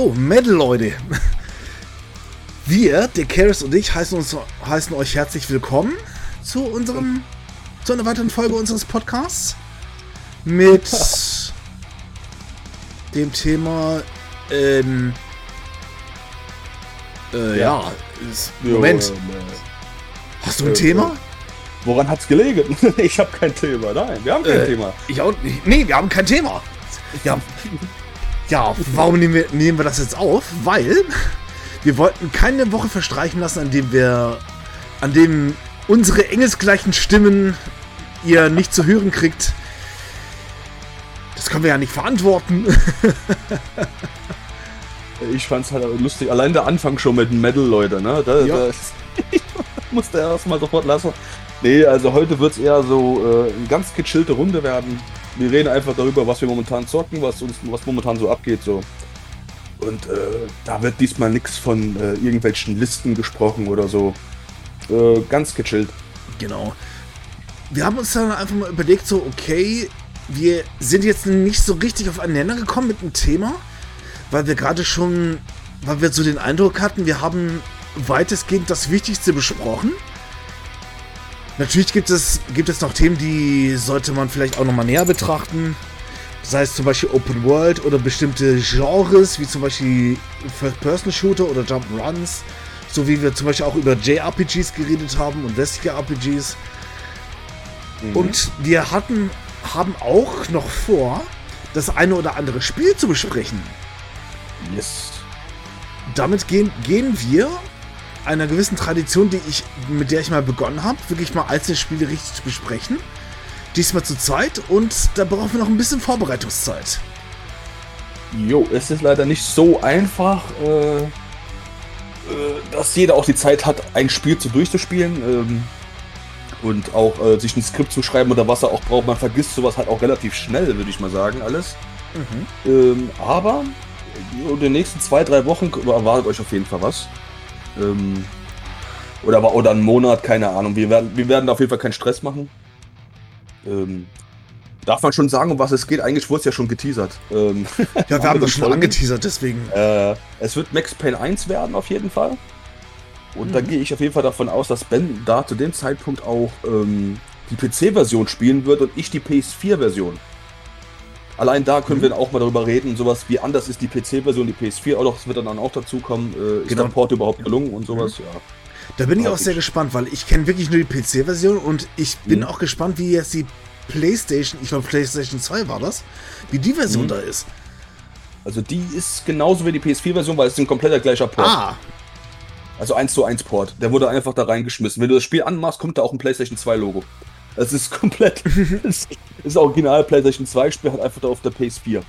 So, Metal, Leute. Wir, der Karis und ich, heißen, uns, heißen euch herzlich willkommen zu unserem, zu einer weiteren Folge unseres Podcasts mit dem Thema, ähm, äh, ja, ja ist, Moment. Jo, äh, Hast du ein äh, Thema? Woran hat's gelegen? ich habe kein Thema. Nein, wir haben kein äh, Thema. Ich auch nicht. Nee, wir haben kein Thema. Ja, ja warum nehmen wir, nehmen wir das jetzt auf? Weil wir wollten keine Woche verstreichen lassen, an dem wir, an dem unsere engelsgleichen Stimmen ihr nicht zu hören kriegt. Das können wir ja nicht verantworten. ich fand's halt lustig. Allein der Anfang schon mit Metal, Leute, ne? Da, ja. da musste er erstmal sofort lassen. Nee, also heute wird es eher so äh, eine ganz gechillte Runde werden. Wir reden einfach darüber, was wir momentan zocken, was uns was momentan so abgeht. So. Und äh, da wird diesmal nichts von äh, irgendwelchen Listen gesprochen oder so. Äh, ganz gechillt. Genau. Wir haben uns dann einfach mal überlegt, so, okay, wir sind jetzt nicht so richtig auf einen Nenner gekommen mit dem Thema, weil wir gerade schon, weil wir so den Eindruck hatten, wir haben weitestgehend das Wichtigste besprochen. Natürlich gibt es, gibt es noch Themen, die sollte man vielleicht auch nochmal näher betrachten. Sei es zum Beispiel Open World oder bestimmte Genres, wie zum Beispiel First-Person-Shooter oder Jump-Runs. So wie wir zum Beispiel auch über JRPGs geredet haben und westliche RPGs. Mhm. Und wir hatten, haben auch noch vor, das eine oder andere Spiel zu besprechen. Yes. Damit gehen, gehen wir einer gewissen Tradition, die ich, mit der ich mal begonnen habe, wirklich mal einzelne Spiele richtig zu besprechen. Diesmal zu zweit und da brauchen wir noch ein bisschen Vorbereitungszeit. Jo, es ist leider nicht so einfach, äh, äh, dass jeder auch die Zeit hat, ein Spiel zu durchzuspielen. Ähm, und auch äh, sich ein Skript zu schreiben oder was er auch braucht. Man vergisst sowas halt auch relativ schnell, würde ich mal sagen, alles. Mhm. Ähm, aber in den nächsten zwei, drei Wochen erwartet euch auf jeden Fall was. Ähm, oder, oder einen Monat, keine Ahnung. Wir werden, wir werden auf jeden Fall keinen Stress machen. Ähm, darf man schon sagen, um was es geht? Eigentlich wurde es ja schon geteasert. Ähm, ja, wir haben das schon Folgen. angeteasert, deswegen. Äh, es wird Max Payne 1 werden, auf jeden Fall. Und mhm. da gehe ich auf jeden Fall davon aus, dass Ben da zu dem Zeitpunkt auch ähm, die PC-Version spielen wird und ich die PS4-Version. Allein da können mhm. wir auch mal darüber reden, sowas wie anders ist die PC-Version, die PS4, auch das wird dann auch dazu kommen. Äh, ist genau. der Port überhaupt gelungen und sowas? Mhm. Ja. Da bin ich auch sehr gespannt, weil ich kenne wirklich nur die PC-Version und ich bin mhm. auch gespannt, wie jetzt die PlayStation, ich glaube PlayStation 2 war das, wie die Version mhm. da ist. Also die ist genauso wie die PS4-Version, weil es ist ein kompletter gleicher Port. Ah. Also 1 zu 1 Port. Der wurde einfach da reingeschmissen. Wenn du das Spiel anmachst, kommt da auch ein PlayStation 2 Es ist komplett. es ist original PlayStation 2 Spiel, halt einfach da auf der PS4.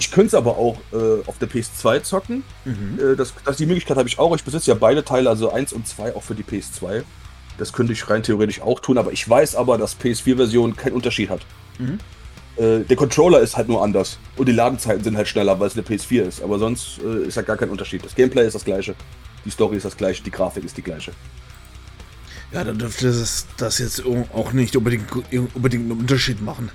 Ich könnte es aber auch äh, auf der PS2 zocken. Mhm. Äh, das, das, die Möglichkeit habe ich auch. Ich besitze ja beide Teile, also 1 und 2 auch für die PS2. Das könnte ich rein theoretisch auch tun, aber ich weiß aber, dass PS4-Version keinen Unterschied hat. Mhm. Äh, der Controller ist halt nur anders. Und die Ladenzeiten sind halt schneller, weil es eine PS4 ist. Aber sonst äh, ist halt gar kein Unterschied. Das Gameplay ist das gleiche. Die Story ist das gleiche, die Grafik ist die gleiche. Ja, dann dürfte das, das jetzt auch nicht unbedingt, unbedingt einen Unterschied machen.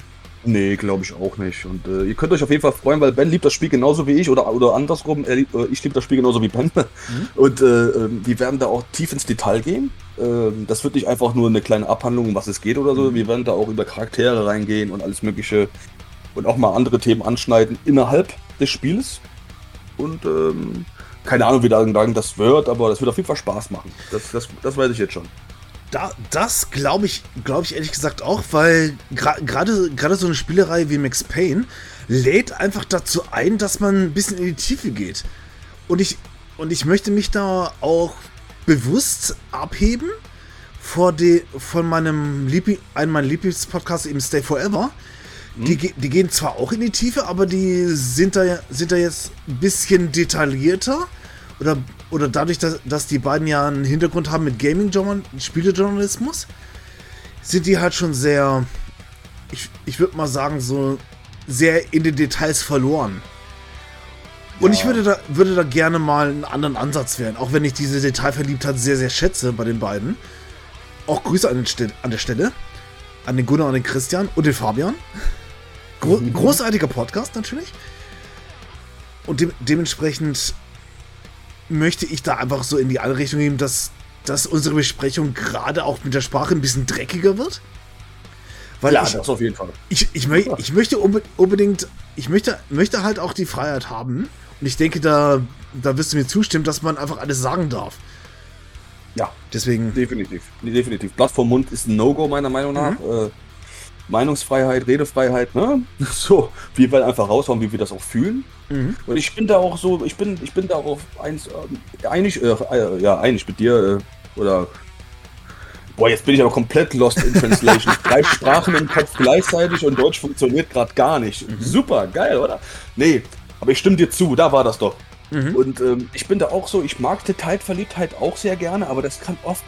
Nee, glaube ich auch nicht. Und äh, ihr könnt euch auf jeden Fall freuen, weil Ben liebt das Spiel genauso wie ich oder, oder andersrum. Er, äh, ich liebe das Spiel genauso wie Ben. Mhm. Und äh, ähm, wir werden da auch tief ins Detail gehen. Ähm, das wird nicht einfach nur eine kleine Abhandlung, um was es geht oder so. Mhm. Wir werden da auch über Charaktere reingehen und alles Mögliche und auch mal andere Themen anschneiden innerhalb des Spiels. Und ähm, keine Ahnung, wie lange das wird, aber das wird auf jeden Fall Spaß machen. Das, das, das weiß ich jetzt schon. Da, das glaube ich, glaube ich ehrlich gesagt auch, weil gerade gerade so eine Spielerei wie Max Payne lädt einfach dazu ein, dass man ein bisschen in die Tiefe geht. Und ich und ich möchte mich da auch bewusst abheben vor de, von meinem Liebling, einem meiner Lieblingspodcasts eben Stay Forever. Mhm. Die, die gehen zwar auch in die Tiefe, aber die sind da, sind da jetzt ein bisschen detaillierter oder, oder dadurch, dass, dass die beiden ja einen Hintergrund haben mit Gaming-Spielejournalismus, sind die halt schon sehr, ich, ich würde mal sagen, so sehr in den Details verloren. Und ja. ich würde da, würde da gerne mal einen anderen Ansatz wählen, auch wenn ich diese Detailverliebtheit sehr, sehr schätze bei den beiden. Auch Grüße an, den an der Stelle. An den Gunnar, an den Christian und den Fabian. Gro mhm. Großartiger Podcast natürlich. und de dementsprechend möchte ich da einfach so in die andere Richtung gehen, dass, dass unsere Besprechung gerade auch mit der Sprache ein bisschen dreckiger wird. Weil ja, ich, das auf jeden Fall. Ich, ich, mö ich möchte unbedingt, ich möchte, möchte halt auch die Freiheit haben. Und ich denke, da, da wirst du mir zustimmen, dass man einfach alles sagen darf. Ja, deswegen. Definitiv. Definitiv. Blatt vom Mund ist ein No-Go, meiner Meinung nach. Mhm. Äh, Meinungsfreiheit, Redefreiheit, ne? So, wie wir einfach raushauen, wie wir das auch fühlen. Mhm. Und ich bin da auch so, ich bin, ich bin da auch eins, äh, einig, äh, ja, einig mit dir, äh, oder Boah, jetzt bin ich aber komplett lost in Translation. Drei Sprachen im Kopf gleichzeitig und Deutsch funktioniert gerade gar nicht. Mhm. Super, geil, oder? Nee, aber ich stimme dir zu, da war das doch. Mhm. Und ähm, ich bin da auch so, ich mag Detailverliebtheit auch sehr gerne, aber das kann oft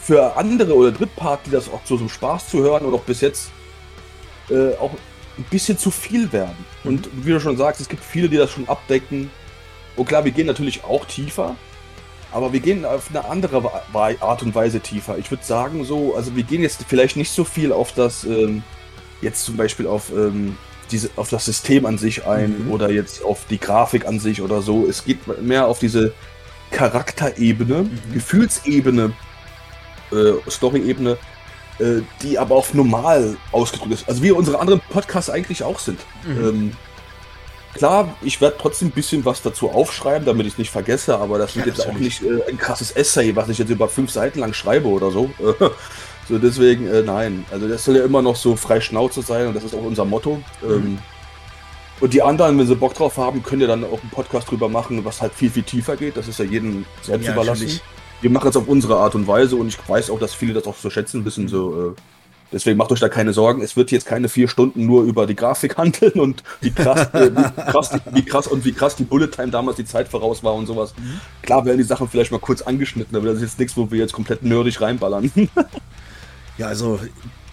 für andere oder Drittpart, die das auch zu so einem Spaß zu hören oder auch bis jetzt äh, auch ein bisschen zu viel werden. Mhm. Und wie du schon sagst, es gibt viele, die das schon abdecken. Und klar, wir gehen natürlich auch tiefer, aber wir gehen auf eine andere Art und Weise tiefer. Ich würde sagen, so, also wir gehen jetzt vielleicht nicht so viel auf das, ähm, jetzt zum Beispiel auf, ähm, diese, auf das System an sich ein mhm. oder jetzt auf die Grafik an sich oder so. Es geht mehr auf diese Charakterebene, mhm. Gefühlsebene, äh, Story-Ebene, äh, die aber auf normal ausgedrückt ist. Also wie unsere anderen Podcasts eigentlich auch sind. Mhm. Ähm, klar, ich werde trotzdem ein bisschen was dazu aufschreiben, damit ich es nicht vergesse, aber das wird ja, jetzt auch nicht äh, ein krasses Essay, was ich jetzt über fünf Seiten lang schreibe oder so. so deswegen, äh, nein. Also das soll ja immer noch so frei Schnauze sein und das ist auch unser Motto. Mhm. Ähm, und die anderen, wenn sie Bock drauf haben, können ja dann auch einen Podcast drüber machen, was halt viel, viel tiefer geht. Das ist ja jedem selbst ja, überlassen. Natürlich wir machen es auf unsere Art und Weise und ich weiß auch, dass viele das auch so schätzen wissen. So, äh, deswegen macht euch da keine Sorgen. Es wird jetzt keine vier Stunden nur über die Grafik handeln und wie krass, äh, wie, krass die, wie krass und wie krass die Bullet Time damals die Zeit voraus war und sowas. Mhm. Klar werden die Sachen vielleicht mal kurz angeschnitten, aber das ist jetzt nichts, wo wir jetzt komplett nerdig reinballern. ja, also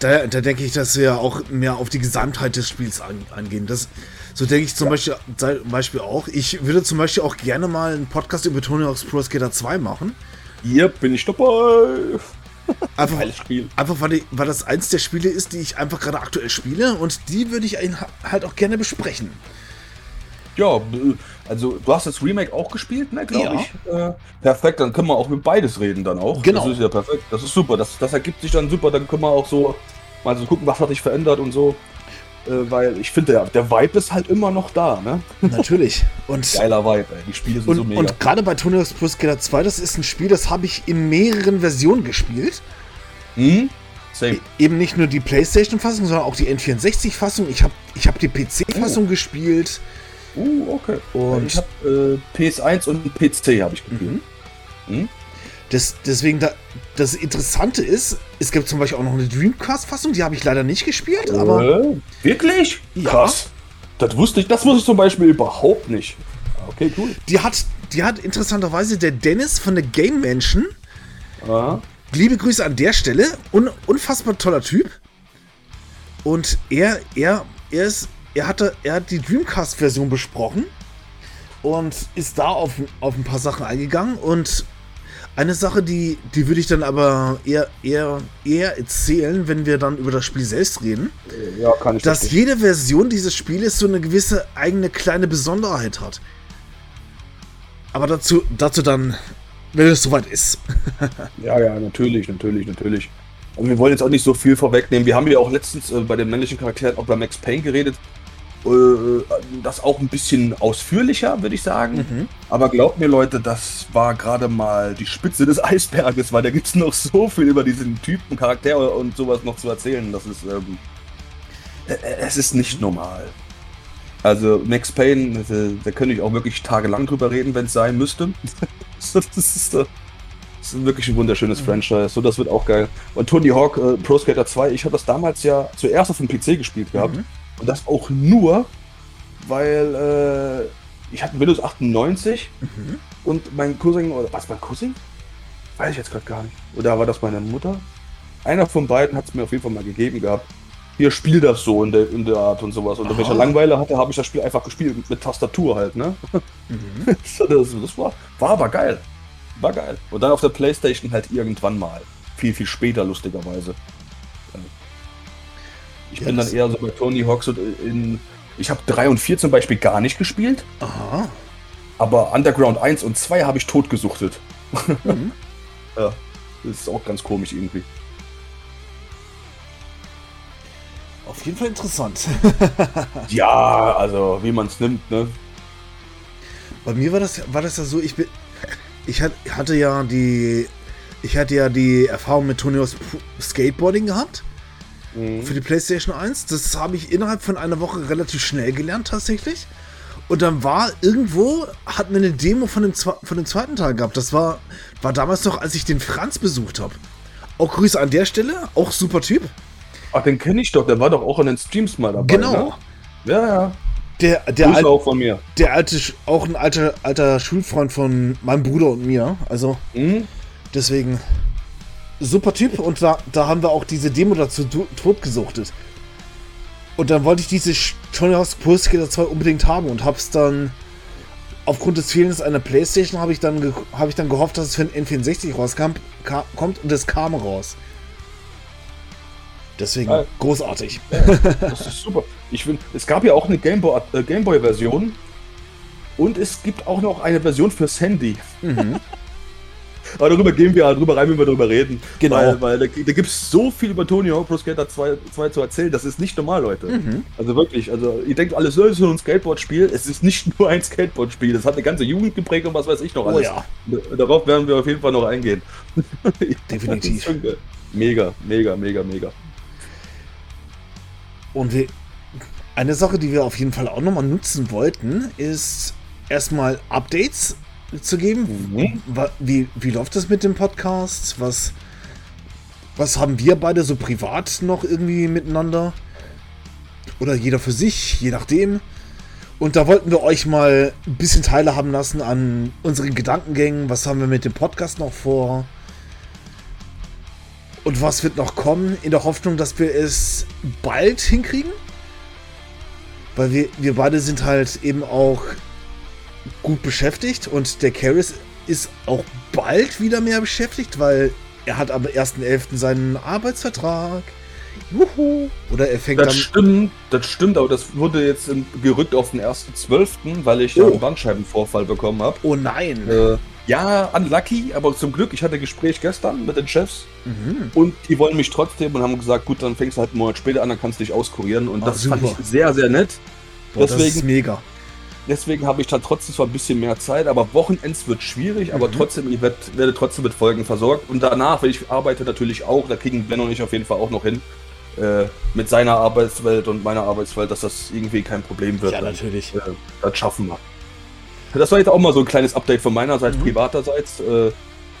da, da denke ich, dass wir auch mehr auf die Gesamtheit des Spiels an, angehen. Das, so denke ich zum, ja. Beispiel, zum Beispiel auch. Ich würde zum Beispiel auch gerne mal einen Podcast über Tony Hawk's Pro Skater 2 machen. Hier bin ich dabei. Einfach, einfach weil, die, weil, das eins der Spiele ist, die ich einfach gerade aktuell spiele und die würde ich halt auch gerne besprechen. Ja, also du hast das Remake auch gespielt, ne, glaube ja. ich. Äh, perfekt, dann können wir auch über beides reden dann auch. Genau. Das ist ja perfekt. Das ist super. Das, das ergibt sich dann super. Dann können wir auch so mal so gucken, was hat sich verändert und so. Äh, weil ich finde, der, der Vibe ist halt immer noch da, ne? Natürlich. Und Geiler Vibe, ey. Die Spiele sind und, so mega. Und gerade bei Tony Hawk's Pro Skater 2, das ist ein Spiel, das habe ich in mehreren Versionen gespielt. Hm? Same. E eben nicht nur die PlayStation-Fassung, sondern auch die N64-Fassung. Ich habe ich hab die PC-Fassung oh. gespielt. Uh, okay. Und ich habe äh, PS1 und PC habe ich gespielt. Mhm. Hm? Das, deswegen, da, das Interessante ist, es gibt zum Beispiel auch noch eine Dreamcast-Fassung, die habe ich leider nicht gespielt, äh, aber. Wirklich? Ja. Krass. Das wusste ich, das wusste ich zum Beispiel überhaupt nicht. Okay, cool. Die hat, die hat interessanterweise der Dennis von der Game Mansion. Aha. Liebe Grüße an der Stelle. Un, unfassbar toller Typ. Und er, er, er ist, er hatte, er hat die Dreamcast-Version besprochen und ist da auf, auf ein paar Sachen eingegangen und eine Sache, die, die würde ich dann aber eher, eher, eher erzählen, wenn wir dann über das Spiel selbst reden. Ja, kann ich Dass verstehen. jede Version dieses Spieles so eine gewisse eigene kleine Besonderheit hat. Aber dazu, dazu dann, wenn es soweit ist. ja, ja, natürlich, natürlich, natürlich. Und wir wollen jetzt auch nicht so viel vorwegnehmen. Wir haben ja auch letztens äh, bei den männlichen Charakteren auch bei Max Payne geredet. Äh, das auch ein bisschen ausführlicher, würde ich sagen. Mhm. Aber glaubt mir, Leute, das war gerade mal die Spitze des Eisberges, weil da gibt es noch so viel über diesen Typen, Charakter und sowas noch zu erzählen. Das ist, ähm, äh, es ist nicht normal. Also Max Payne, da könnte ich auch wirklich tagelang drüber reden, wenn es sein müsste. das, ist, das ist wirklich ein wunderschönes mhm. Franchise. So, das wird auch geil. Und Tony Hawk äh, Pro Skater 2, ich habe das damals ja zuerst auf dem PC gespielt gehabt. Mhm. Und das auch nur, weil äh, ich hatte Windows 98 mhm. und mein Cousin, oder was, mein Cousin? Weiß ich jetzt gerade gar nicht. Oder war das meine Mutter? Einer von beiden hat es mir auf jeden Fall mal gegeben gehabt. Hier spiel das so in der, in der Art und sowas. Und wenn ich Langweile hatte, habe ich das Spiel einfach gespielt mit Tastatur halt, ne? Mhm. das, das war, war aber geil. War geil. Und dann auf der Playstation halt irgendwann mal. Viel, viel später, lustigerweise. Ich ja, bin dann eher so bei Tony Hawk so in. Ich habe 3 und 4 zum Beispiel gar nicht gespielt. Aha. Aber Underground 1 und 2 habe ich totgesuchtet. Mhm. ja, das ist auch ganz komisch irgendwie. Auf jeden Fall interessant. ja, also wie man es nimmt, ne? Bei mir war das, war das ja so, ich bin. Ich hatte ja die. Ich hatte ja die Erfahrung mit Tony Skateboarding gehabt. Mhm. Für die PlayStation 1. Das habe ich innerhalb von einer Woche relativ schnell gelernt, tatsächlich. Und dann war irgendwo, hat mir eine Demo von dem, von dem zweiten Teil gehabt. Das war, war damals noch, als ich den Franz besucht habe. Auch Grüße an der Stelle, auch super Typ. Ach, den kenne ich doch, der war doch auch in den Streams mal dabei. Genau. Ne? Ja, ja. Der, der Grüße auch von mir. Der alte, auch ein alter, alter Schulfreund von meinem Bruder und mir. Also, mhm. deswegen, super Typ. Und da, da haben wir auch diese Demo dazu totgesuchtet. Und dann wollte ich diese Tony Hawk's Pro Skater 2 unbedingt haben und hab's dann aufgrund des Fehlens einer Playstation habe ich, dann hab ich dann gehofft, dass es für den N64 rauskam, kommt und es kam raus. Deswegen ja. großartig. Ja, das ist super. Ich finde, es gab ja auch eine Gameboy-Version äh, Gameboy und es gibt auch noch eine Version fürs Handy. Mhm. Aber darüber gehen wir darüber rein, wenn wir darüber reden. Genau. Weil, weil da, da gibt es so viel über Tony Hawk Pro Skater 2, 2 zu erzählen. Das ist nicht normal, Leute. Mhm. Also wirklich, also ihr denkt alles, es ist nur ein Skateboard-Spiel. Es ist nicht nur ein Skateboard-Spiel. Das hat eine ganze Jugend geprägt und was weiß ich noch oh alles. Oh ja. Darauf werden wir auf jeden Fall noch eingehen. Definitiv. mega, mega, mega, mega. Und wir, eine Sache, die wir auf jeden Fall auch nochmal nutzen wollten, ist erstmal Updates zu geben. Mhm. Wie, wie läuft das mit dem Podcast? Was, was haben wir beide so privat noch irgendwie miteinander? Oder jeder für sich, je nachdem. Und da wollten wir euch mal ein bisschen teilhaben lassen an unseren Gedankengängen. Was haben wir mit dem Podcast noch vor? Und was wird noch kommen? In der Hoffnung, dass wir es bald hinkriegen? Weil wir, wir beide sind halt eben auch gut beschäftigt und der Karis ist auch bald wieder mehr beschäftigt, weil er hat am 1.11. seinen Arbeitsvertrag. Juhu. Oder er fängt das dann. Stimmt, das stimmt, aber das wurde jetzt gerückt auf den 1.12., weil ich oh. einen Bandscheibenvorfall bekommen habe. Oh nein. Äh, ja, unlucky, aber zum Glück, ich hatte ein Gespräch gestern mit den Chefs mhm. und die wollen mich trotzdem und haben gesagt, gut, dann fängst du halt einen Monat später an, dann kannst du dich auskurieren und oh, das super. fand ich sehr, sehr nett. Boah, Deswegen, das ist mega. Deswegen habe ich da trotzdem zwar ein bisschen mehr Zeit, aber Wochenends wird schwierig, mhm. aber trotzdem, ich werd, werde trotzdem mit Folgen versorgt. Und danach, wenn ich arbeite natürlich auch, da kriegen Ben und ich auf jeden Fall auch noch hin, äh, mit seiner Arbeitswelt und meiner Arbeitswelt, dass das irgendwie kein Problem wird. Ja, natürlich. Äh, das schaffen wir. Das war jetzt auch mal so ein kleines Update von meiner Seite, mhm. privaterseits. Äh,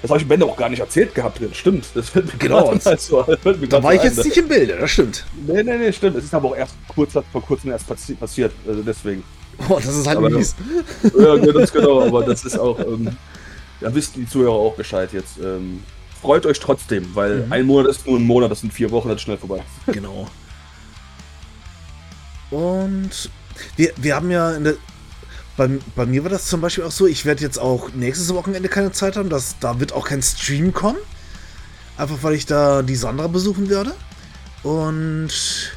das habe ich Ben auch gar nicht erzählt gehabt. Stimmt, das fällt mir genau. gerade so, Da war ich jetzt ein. nicht im Bilde, das stimmt. Nee, nee, nee, stimmt. Es ist aber auch erst kurz, vor kurzem erst passiert, also deswegen. Oh, das ist halt aber mies. Ja, ganz genau, aber das ist auch, ähm, da wissen die Zuhörer auch Bescheid jetzt. Ähm, freut euch trotzdem, weil mhm. ein Monat ist nur ein Monat, das sind vier Wochen, das ist schnell vorbei. Genau. Und wir, wir haben ja in der, bei, bei mir war das zum Beispiel auch so, ich werde jetzt auch nächstes Wochenende keine Zeit haben, dass, da wird auch kein Stream kommen. Einfach weil ich da die Sandra besuchen werde. Und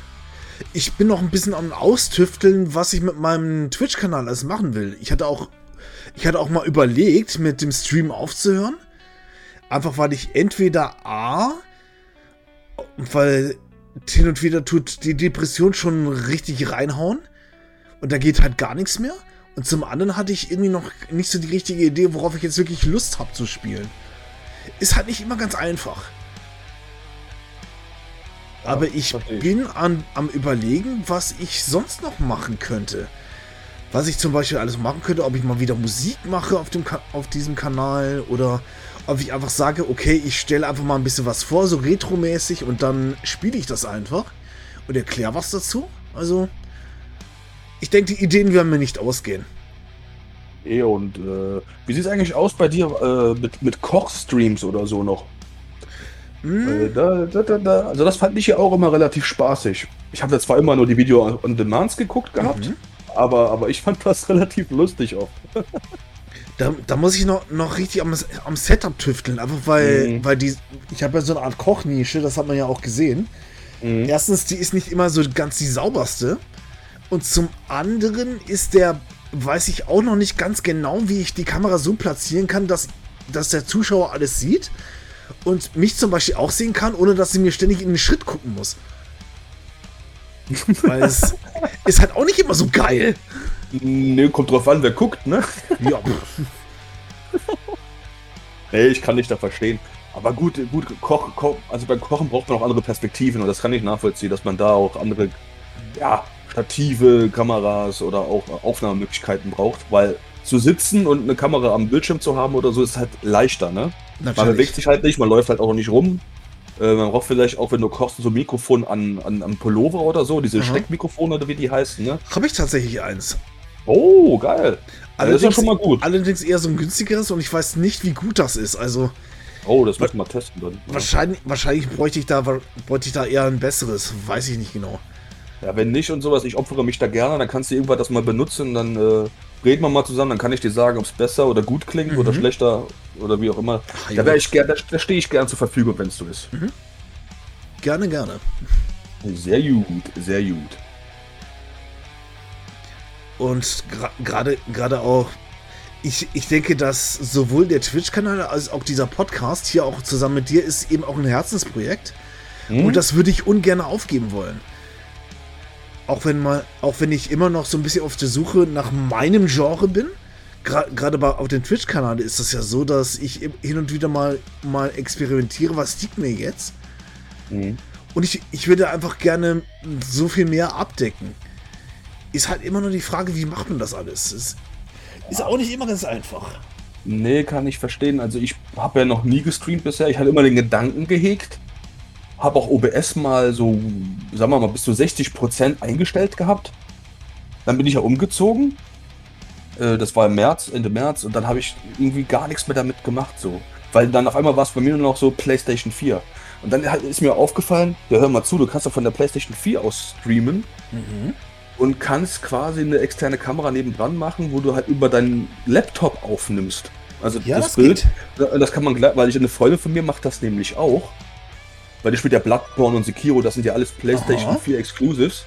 ich bin noch ein bisschen am Austüfteln, was ich mit meinem Twitch-Kanal alles machen will. Ich hatte auch, ich hatte auch mal überlegt, mit dem Stream aufzuhören. Einfach weil ich entweder A, weil hin und wieder tut die Depression schon richtig reinhauen und da geht halt gar nichts mehr. Und zum anderen hatte ich irgendwie noch nicht so die richtige Idee, worauf ich jetzt wirklich Lust habe zu spielen. Ist halt nicht immer ganz einfach. Aber ich bin an, am überlegen, was ich sonst noch machen könnte. Was ich zum Beispiel alles machen könnte, ob ich mal wieder Musik mache auf, dem auf diesem Kanal oder ob ich einfach sage, okay, ich stelle einfach mal ein bisschen was vor, so retromäßig und dann spiele ich das einfach und erkläre was dazu. Also, ich denke, die Ideen werden mir nicht ausgehen. Eh, und äh, wie sieht es eigentlich aus bei dir äh, mit, mit Kochstreams oder so noch? Mhm. Da, da, da, also das fand ich ja auch immer relativ spaßig. Ich habe zwar immer nur die Video on Demands geguckt gehabt, mhm. aber, aber ich fand das relativ lustig auch. Da, da, muss ich noch, noch richtig am, am Setup tüfteln, einfach weil, mhm. weil die, ich habe ja so eine Art Kochnische, das hat man ja auch gesehen. Mhm. Erstens, die ist nicht immer so ganz die sauberste. Und zum anderen ist der weiß ich auch noch nicht ganz genau, wie ich die Kamera so platzieren kann, dass, dass der Zuschauer alles sieht und mich zum Beispiel auch sehen kann, ohne dass sie mir ständig in den Schritt gucken muss. Weil es ist halt auch nicht immer so geil. Ne, kommt drauf an, wer guckt, ne? Ja. nee, ich kann nicht da verstehen. Aber gut, gut, Koch, Koch, also beim Kochen braucht man auch andere Perspektiven und das kann ich nachvollziehen, dass man da auch andere, ja, Stative, Kameras oder auch Aufnahmemöglichkeiten braucht, weil zu sitzen und eine Kamera am Bildschirm zu haben oder so ist halt leichter, ne? Natürlich. Man bewegt sich halt nicht, man läuft halt auch nicht rum. Äh, man braucht vielleicht auch, wenn du kochst, so ein Mikrofon an, an, an Pullover oder so, diese Aha. Steckmikrofone oder wie die heißen, ne? Habe ich tatsächlich eins. Oh, geil. Allerdings, das ist ja schon mal gut. Allerdings eher so ein günstigeres und ich weiß nicht, wie gut das ist. Also. Oh, das müssen wir mal testen dann. Wahrscheinlich, wahrscheinlich bräuchte ich, da, bräuchte ich da eher ein besseres. Weiß ich nicht genau. Ja, wenn nicht und sowas, ich opfere mich da gerne, dann kannst du irgendwann das mal benutzen, dann äh, reden wir mal zusammen, dann kann ich dir sagen, ob es besser oder gut klingt mhm. oder schlechter oder wie auch immer. Ach, da wäre ich gern, da, da stehe ich gern zur Verfügung, wenn es so ist. Mhm. Gerne, gerne. Sehr gut, sehr gut. Und gerade gerade auch, ich, ich denke, dass sowohl der Twitch-Kanal als auch dieser Podcast hier auch zusammen mit dir ist eben auch ein Herzensprojekt. Mhm. Und das würde ich ungern aufgeben wollen auch wenn mal, auch wenn ich immer noch so ein bisschen auf der Suche nach meinem Genre bin, gerade auf dem Twitch-Kanal ist es ja so, dass ich hin und wieder mal, mal experimentiere, was liegt mir jetzt. Mhm. Und ich, ich würde einfach gerne so viel mehr abdecken. Ist halt immer nur die Frage, wie macht man das alles? Ist, ist auch nicht immer ganz einfach. Nee, kann ich verstehen. Also ich habe ja noch nie gestreamt bisher. Ich hatte immer den Gedanken gehegt, habe auch OBS mal so, sagen wir mal, bis zu 60% eingestellt gehabt. Dann bin ich ja umgezogen. Äh, das war im März, Ende März. Und dann habe ich irgendwie gar nichts mehr damit gemacht. so. Weil dann auf einmal war es bei mir nur noch so PlayStation 4. Und dann ist mir aufgefallen, ja hör mal zu, du kannst ja von der PlayStation 4 aus streamen. Mhm. Und kannst quasi eine externe Kamera nebendran machen, wo du halt über deinen Laptop aufnimmst. Also ja, das, das Bild, geht. das kann man, weil ich eine Freundin von mir macht das nämlich auch. Weil die spielt ja Bloodborne und Sekiro, das sind ja alles PlayStation Aha. 4 Exclusives.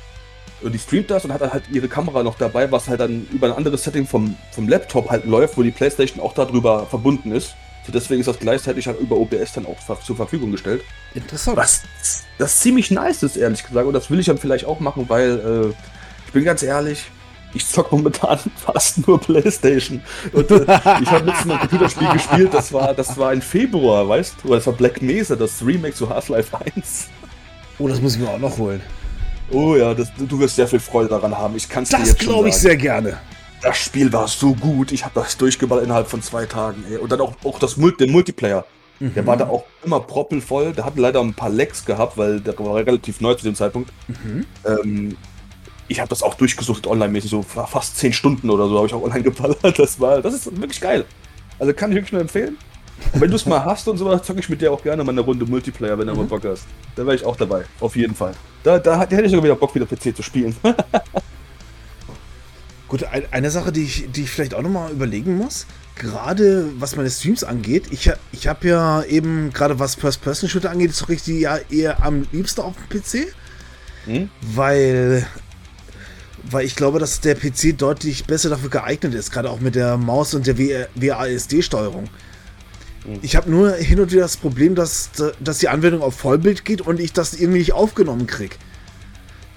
Und die streamt das und hat halt ihre Kamera noch dabei, was halt dann über ein anderes Setting vom, vom Laptop halt läuft, wo die PlayStation auch darüber verbunden ist. So deswegen ist das gleichzeitig halt über OBS dann auch zur Verfügung gestellt. Interessant. Was das ziemlich nice ist, ehrlich gesagt. Und das will ich dann vielleicht auch machen, weil äh, ich bin ganz ehrlich, ich zock momentan fast nur Playstation. Und, äh, ich habe letztens ein Computerspiel gespielt, das war, das war im Februar, weißt du? Das war Black Mesa, das Remake zu Half-Life 1. Oh, das muss ich mir auch noch holen. Oh ja, das, du wirst sehr viel Freude daran haben. Ich kann es dir jetzt Das glaube ich sehr gerne. Das Spiel war so gut. Ich habe das durchgeballert innerhalb von zwei Tagen. Ey. Und dann auch, auch das den Multiplayer. Mhm. Der war da auch immer proppelvoll. Der hat leider ein paar Lecks gehabt, weil der war relativ neu zu dem Zeitpunkt. Mhm. Ähm, ich habe das auch durchgesucht online-mäßig, so fast 10 Stunden oder so habe ich auch online geballert. Das war, das ist wirklich geil. Also kann ich wirklich nur empfehlen. Und wenn du es mal hast und so, zocke ich mit dir auch gerne mal eine Runde Multiplayer, wenn du mhm. mal Bock hast. Da wäre ich auch dabei, auf jeden Fall. Da, da, hätte ich sogar wieder Bock, wieder PC zu spielen. Gut, eine Sache, die ich, die ich vielleicht auch nochmal überlegen muss, gerade was meine Streams angeht, ich, ich habe ja eben, gerade was First-Person-Shooter angeht, so richtig ja eher am liebsten auf dem PC. Hm? Weil weil ich glaube, dass der PC deutlich besser dafür geeignet ist, gerade auch mit der Maus und der WASD-Steuerung. Mhm. Ich habe nur hin und wieder das Problem, dass, dass die Anwendung auf Vollbild geht und ich das irgendwie nicht aufgenommen kriege.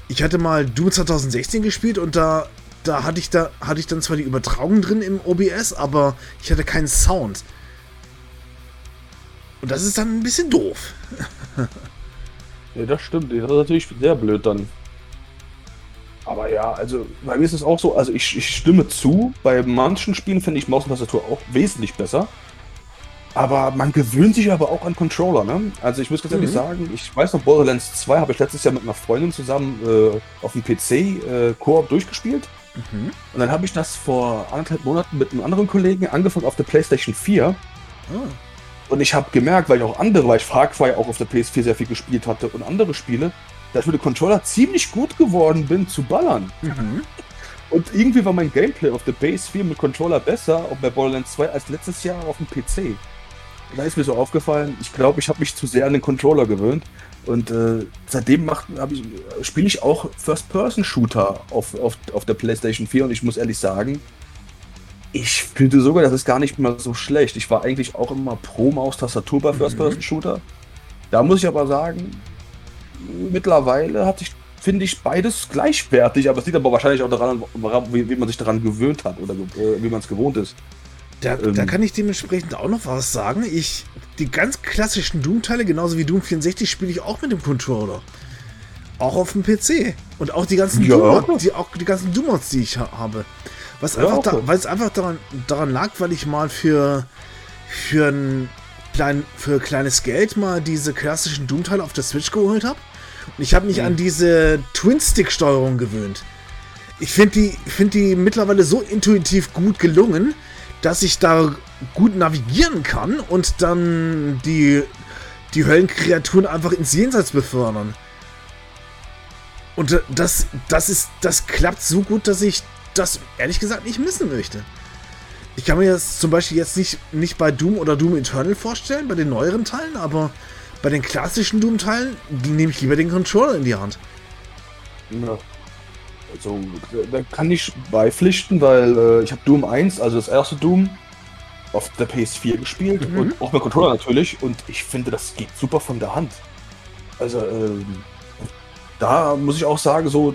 Ich hatte mal Doom 2016 gespielt und da, da, hatte ich da hatte ich dann zwar die Übertragung drin im OBS, aber ich hatte keinen Sound. Und das ist dann ein bisschen doof. ja, das stimmt. Das ist natürlich sehr blöd dann. Aber ja, also bei mir ist es auch so, also ich, ich stimme zu, bei manchen Spielen finde ich Maus und Tastatur auch wesentlich besser. Aber man gewöhnt sich aber auch an Controller, ne? Also ich muss ganz ehrlich mhm. sagen, ich weiß noch, Borderlands 2 habe ich letztes Jahr mit einer Freundin zusammen äh, auf dem PC äh, Koop durchgespielt. Mhm. Und dann habe ich das vor anderthalb Monaten mit einem anderen Kollegen angefangen auf der PlayStation 4. Oh. Ah. Und ich habe gemerkt, weil ich auch andere, weil ich Far Cry auch auf der PS4 sehr viel gespielt hatte und andere Spiele, dass ich mit dem Controller ziemlich gut geworden bin zu ballern. Mhm. Und irgendwie war mein Gameplay auf der Base 4 mit Controller besser, auch bei Borderlands 2, als letztes Jahr auf dem PC. da ist mir so aufgefallen, ich glaube, ich habe mich zu sehr an den Controller gewöhnt. Und äh, seitdem spiele ich auch First-Person-Shooter auf, auf, auf der PlayStation 4 und ich muss ehrlich sagen, ich finde sogar, das ist gar nicht mehr so schlecht. Ich war eigentlich auch immer pro Maustastatur bei First-Person-Shooter. Da muss ich aber sagen, mittlerweile hat sich, finde ich, beides gleichwertig, aber es liegt aber wahrscheinlich auch daran, wie, wie man sich daran gewöhnt hat oder äh, wie man es gewohnt ist. Da, ähm, da, kann ich dementsprechend auch noch was sagen. Ich, die ganz klassischen Doom-Teile, genauso wie Doom 64, spiele ich auch mit dem Controller. Auch auf dem PC. Und auch die ganzen ja. Doom, die, auch die ganzen Doom-Mods, die ich ha habe. Was ja, einfach da, weil es einfach daran, daran lag, weil ich mal für, für ein klein, für kleines Geld mal diese klassischen Doom-Teile auf der Switch geholt habe. Ich habe mich mhm. an diese Twin-Stick-Steuerung gewöhnt. Ich finde die, find die mittlerweile so intuitiv gut gelungen, dass ich da gut navigieren kann und dann die, die Höllenkreaturen einfach ins Jenseits befördern. Und das, das ist, das klappt so gut, dass ich das ehrlich gesagt nicht missen möchte. Ich kann mir das zum Beispiel jetzt nicht, nicht bei Doom oder Doom Eternal vorstellen, bei den neueren Teilen, aber bei den klassischen Doom-Teilen nehme ich lieber den Controller in die Hand. Ja. Also, da kann ich beipflichten, weil äh, ich habe Doom 1, also das erste Doom, auf der PS4 gespielt mhm. und auch mit Controller natürlich und ich finde, das geht super von der Hand. Also, ähm, da muss ich auch sagen, so,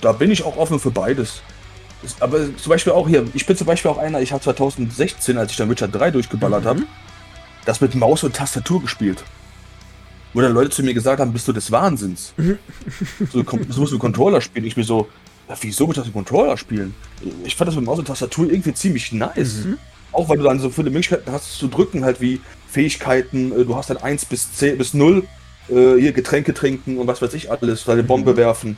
da bin ich auch offen für beides. Aber zum Beispiel auch hier, ich bin zum Beispiel auch einer, ich habe 2016, als ich dann Witcher 3 durchgeballert mhm. habe, das mit Maus und Tastatur gespielt. Wo dann Leute zu mir gesagt haben, bist du des Wahnsinns? Mhm. so, so musst du Controller spielen. Ich bin so, ja, wieso muss ich das mit Controller spielen? Ich fand das mit Maus und Tastatur irgendwie ziemlich nice. Mhm. Auch weil du dann so viele Möglichkeiten hast zu drücken, halt wie Fähigkeiten, äh, du hast dann 1 bis 10 bis 0, äh, hier Getränke trinken und was weiß ich alles, eine Bombe mhm. werfen.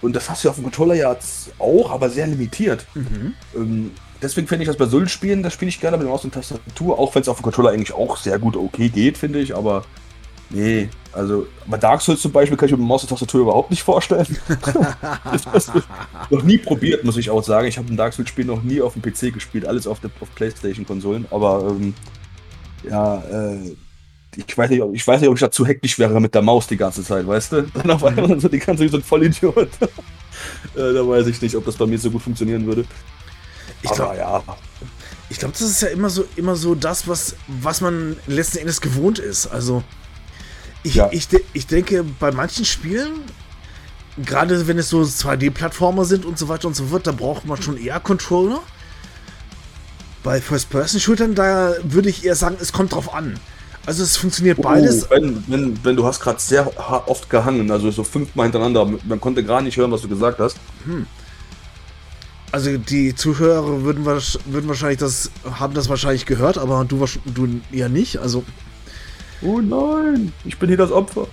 Und das hast du auf dem Controller ja auch, aber sehr limitiert. Mhm. Ähm, deswegen finde ich das bei solchen Spielen, das spiele ich gerne mit Maus und Tastatur, auch wenn es auf dem Controller eigentlich auch sehr gut okay geht, finde ich, aber Nee, also bei Dark Souls zum Beispiel kann ich mir Maus und Tastatur überhaupt nicht vorstellen. noch nie probiert, muss ich auch sagen. Ich habe ein Dark Souls-Spiel noch nie auf dem PC gespielt, alles auf, der, auf Playstation-Konsolen. Aber ähm, ja, äh, ich weiß, nicht, ich weiß nicht, ob ich da zu hektisch wäre mit der Maus die ganze Zeit, weißt du? Dann auf einmal so die ganze Zeit so ein Vollidiot. äh, da weiß ich nicht, ob das bei mir so gut funktionieren würde. Ich glaube, ja. Ich glaube, das ist ja immer so, immer so das, was, was man letzten Endes gewohnt ist. Also, ich, ja. ich, ich denke, bei manchen Spielen, gerade wenn es so 2D-Plattformer sind und so weiter und so fort, da braucht man schon eher Controller. Bei First-Person-Shootern, da würde ich eher sagen, es kommt drauf an. Also es funktioniert oh, beides. Wenn, wenn, wenn du hast gerade sehr oft gehangen, also so fünfmal hintereinander, man konnte gar nicht hören, was du gesagt hast. Hm. Also die Zuhörer würden, würden wahrscheinlich das, haben das wahrscheinlich gehört, aber du, du ja nicht. Also Oh nein, ich bin hier das Opfer.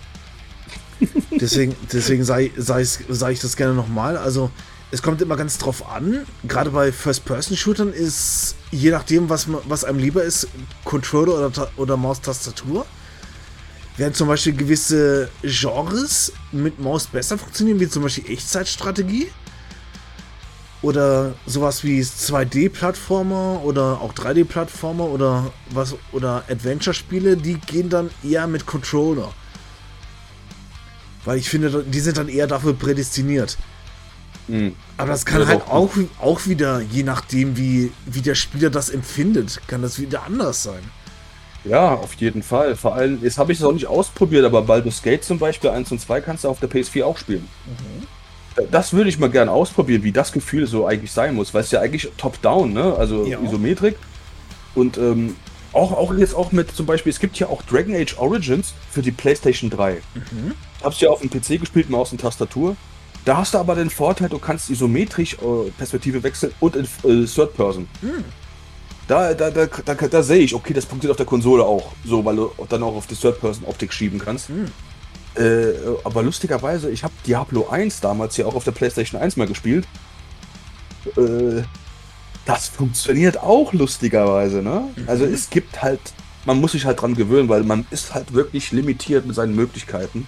deswegen deswegen sei, sei, sei ich das gerne nochmal. Also, es kommt immer ganz drauf an. Gerade bei First-Person-Shootern ist, je nachdem, was, was einem lieber ist, Controller oder, oder Maustastatur. Während zum Beispiel gewisse Genres mit Maus besser funktionieren, wie zum Beispiel Echtzeitstrategie oder sowas wie 2D-Plattformer oder auch 3D-Plattformer oder was oder Adventure-Spiele, die gehen dann eher mit Controller. Weil ich finde, die sind dann eher dafür prädestiniert. Mhm. Aber das kann ja, halt auch, auch wieder, je nachdem, wie, wie der Spieler das empfindet, kann das wieder anders sein. Ja, auf jeden Fall. Vor allem, jetzt habe ich es auch nicht ausprobiert, aber Baldur's Gate zum Beispiel 1 und 2 kannst du auf der PS4 auch spielen. Mhm das würde ich mal gerne ausprobieren, wie das Gefühl so eigentlich sein muss, weil es ja eigentlich top-down, ne? Also ja. Isometrik. Und ähm, auch, auch jetzt auch mit zum Beispiel, es gibt ja auch Dragon Age Origins für die PlayStation 3. Mhm. Hab's ja auf dem PC gespielt, Maus und Tastatur. Da hast du aber den Vorteil, du kannst isometrisch äh, Perspektive wechseln und in äh, Third Person. Mhm. Da, da, da, da, da sehe ich, okay, das funktioniert auf der Konsole auch, so, weil du dann auch auf die Third Person Optik schieben kannst. Mhm. Äh, aber lustigerweise, ich habe Diablo 1 damals ja auch auf der PlayStation 1 mal gespielt. Äh, das funktioniert auch lustigerweise, ne? Mhm. Also es gibt halt, man muss sich halt dran gewöhnen, weil man ist halt wirklich limitiert mit seinen Möglichkeiten.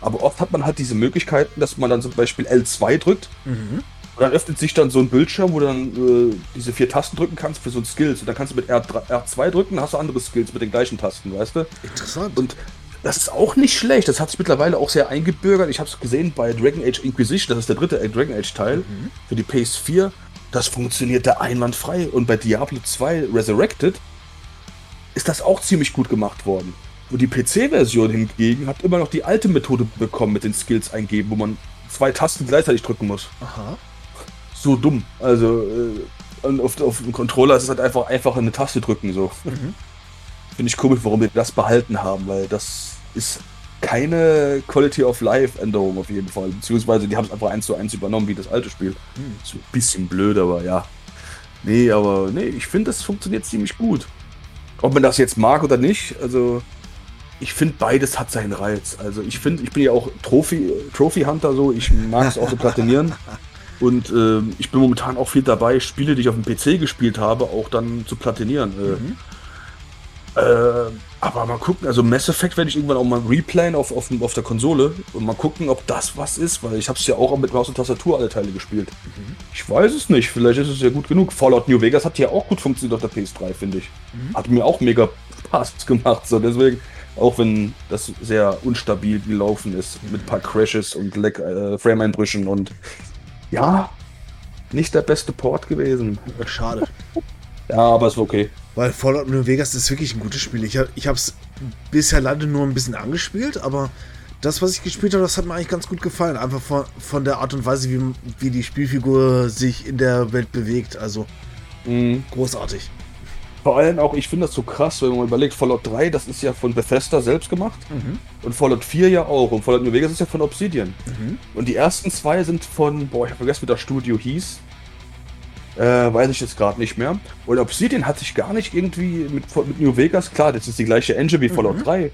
Aber oft hat man halt diese Möglichkeiten, dass man dann zum Beispiel L2 drückt mhm. Und dann öffnet sich dann so ein Bildschirm, wo du dann äh, diese vier Tasten drücken kannst für so ein Skills. Und dann kannst du mit R3, R2 drücken, dann hast du andere Skills mit den gleichen Tasten, weißt du? Interessant. Und das ist auch nicht schlecht. Das hat sich mittlerweile auch sehr eingebürgert. Ich habe es gesehen bei Dragon Age Inquisition, das ist der dritte Dragon Age Teil mhm. für die PS4. Das funktioniert da einwandfrei. Und bei Diablo 2 Resurrected ist das auch ziemlich gut gemacht worden. Und die PC-Version hingegen hat immer noch die alte Methode bekommen mit den Skills eingeben, wo man zwei Tasten gleichzeitig drücken muss. Aha. So dumm. Also, äh, auf, auf dem Controller ist es halt einfach, einfach eine Taste drücken. So. Mhm. Finde ich komisch, warum wir das behalten haben, weil das ist keine Quality of Life Änderung auf jeden Fall. Beziehungsweise die haben es einfach eins zu eins übernommen wie das alte Spiel. Hm. So ein bisschen blöd, aber ja. Nee, aber nee, ich finde, das funktioniert ziemlich gut. Ob man das jetzt mag oder nicht, also ich finde beides hat seinen Reiz. Also ich finde, ich bin ja auch Trophy, Trophy Hunter so, ich mag es auch so platinieren. Und äh, ich bin momentan auch viel dabei, Spiele, die ich auf dem PC gespielt habe, auch dann zu platinieren. Äh, mhm. Äh, aber mal gucken, also Mass Effect werde ich irgendwann auch mal replayen auf, auf, auf der Konsole und mal gucken, ob das was ist, weil ich habe es ja auch mit Maus und Tastatur alle Teile gespielt. Mhm. Ich weiß es nicht, vielleicht ist es ja gut genug. Fallout New Vegas hat ja auch gut funktioniert auf der PS3, finde ich. Mhm. Hat mir auch mega Spaß gemacht, so deswegen, auch wenn das sehr unstabil gelaufen ist, mit ein paar Crashes und äh, Frame-Einbrüchen und ja, nicht der beste Port gewesen. Schade. ja, aber es war okay. Weil Fallout New Vegas ist wirklich ein gutes Spiel. Ich, ich habe es bisher leider nur ein bisschen angespielt, aber das, was ich gespielt habe, das hat mir eigentlich ganz gut gefallen. Einfach von, von der Art und Weise, wie, wie die Spielfigur sich in der Welt bewegt. Also mhm. großartig. Vor allem auch, ich finde das so krass, wenn man überlegt, Fallout 3, das ist ja von Bethesda selbst gemacht. Mhm. Und Fallout 4 ja auch. Und Fallout New Vegas ist ja von Obsidian. Mhm. Und die ersten zwei sind von, boah, ich habe vergessen, wie das Studio hieß. Äh, weiß ich jetzt gerade nicht mehr. Und Obsidian hat sich gar nicht irgendwie mit, mit New Vegas, klar, das ist die gleiche Engine wie Fallout mhm. 3,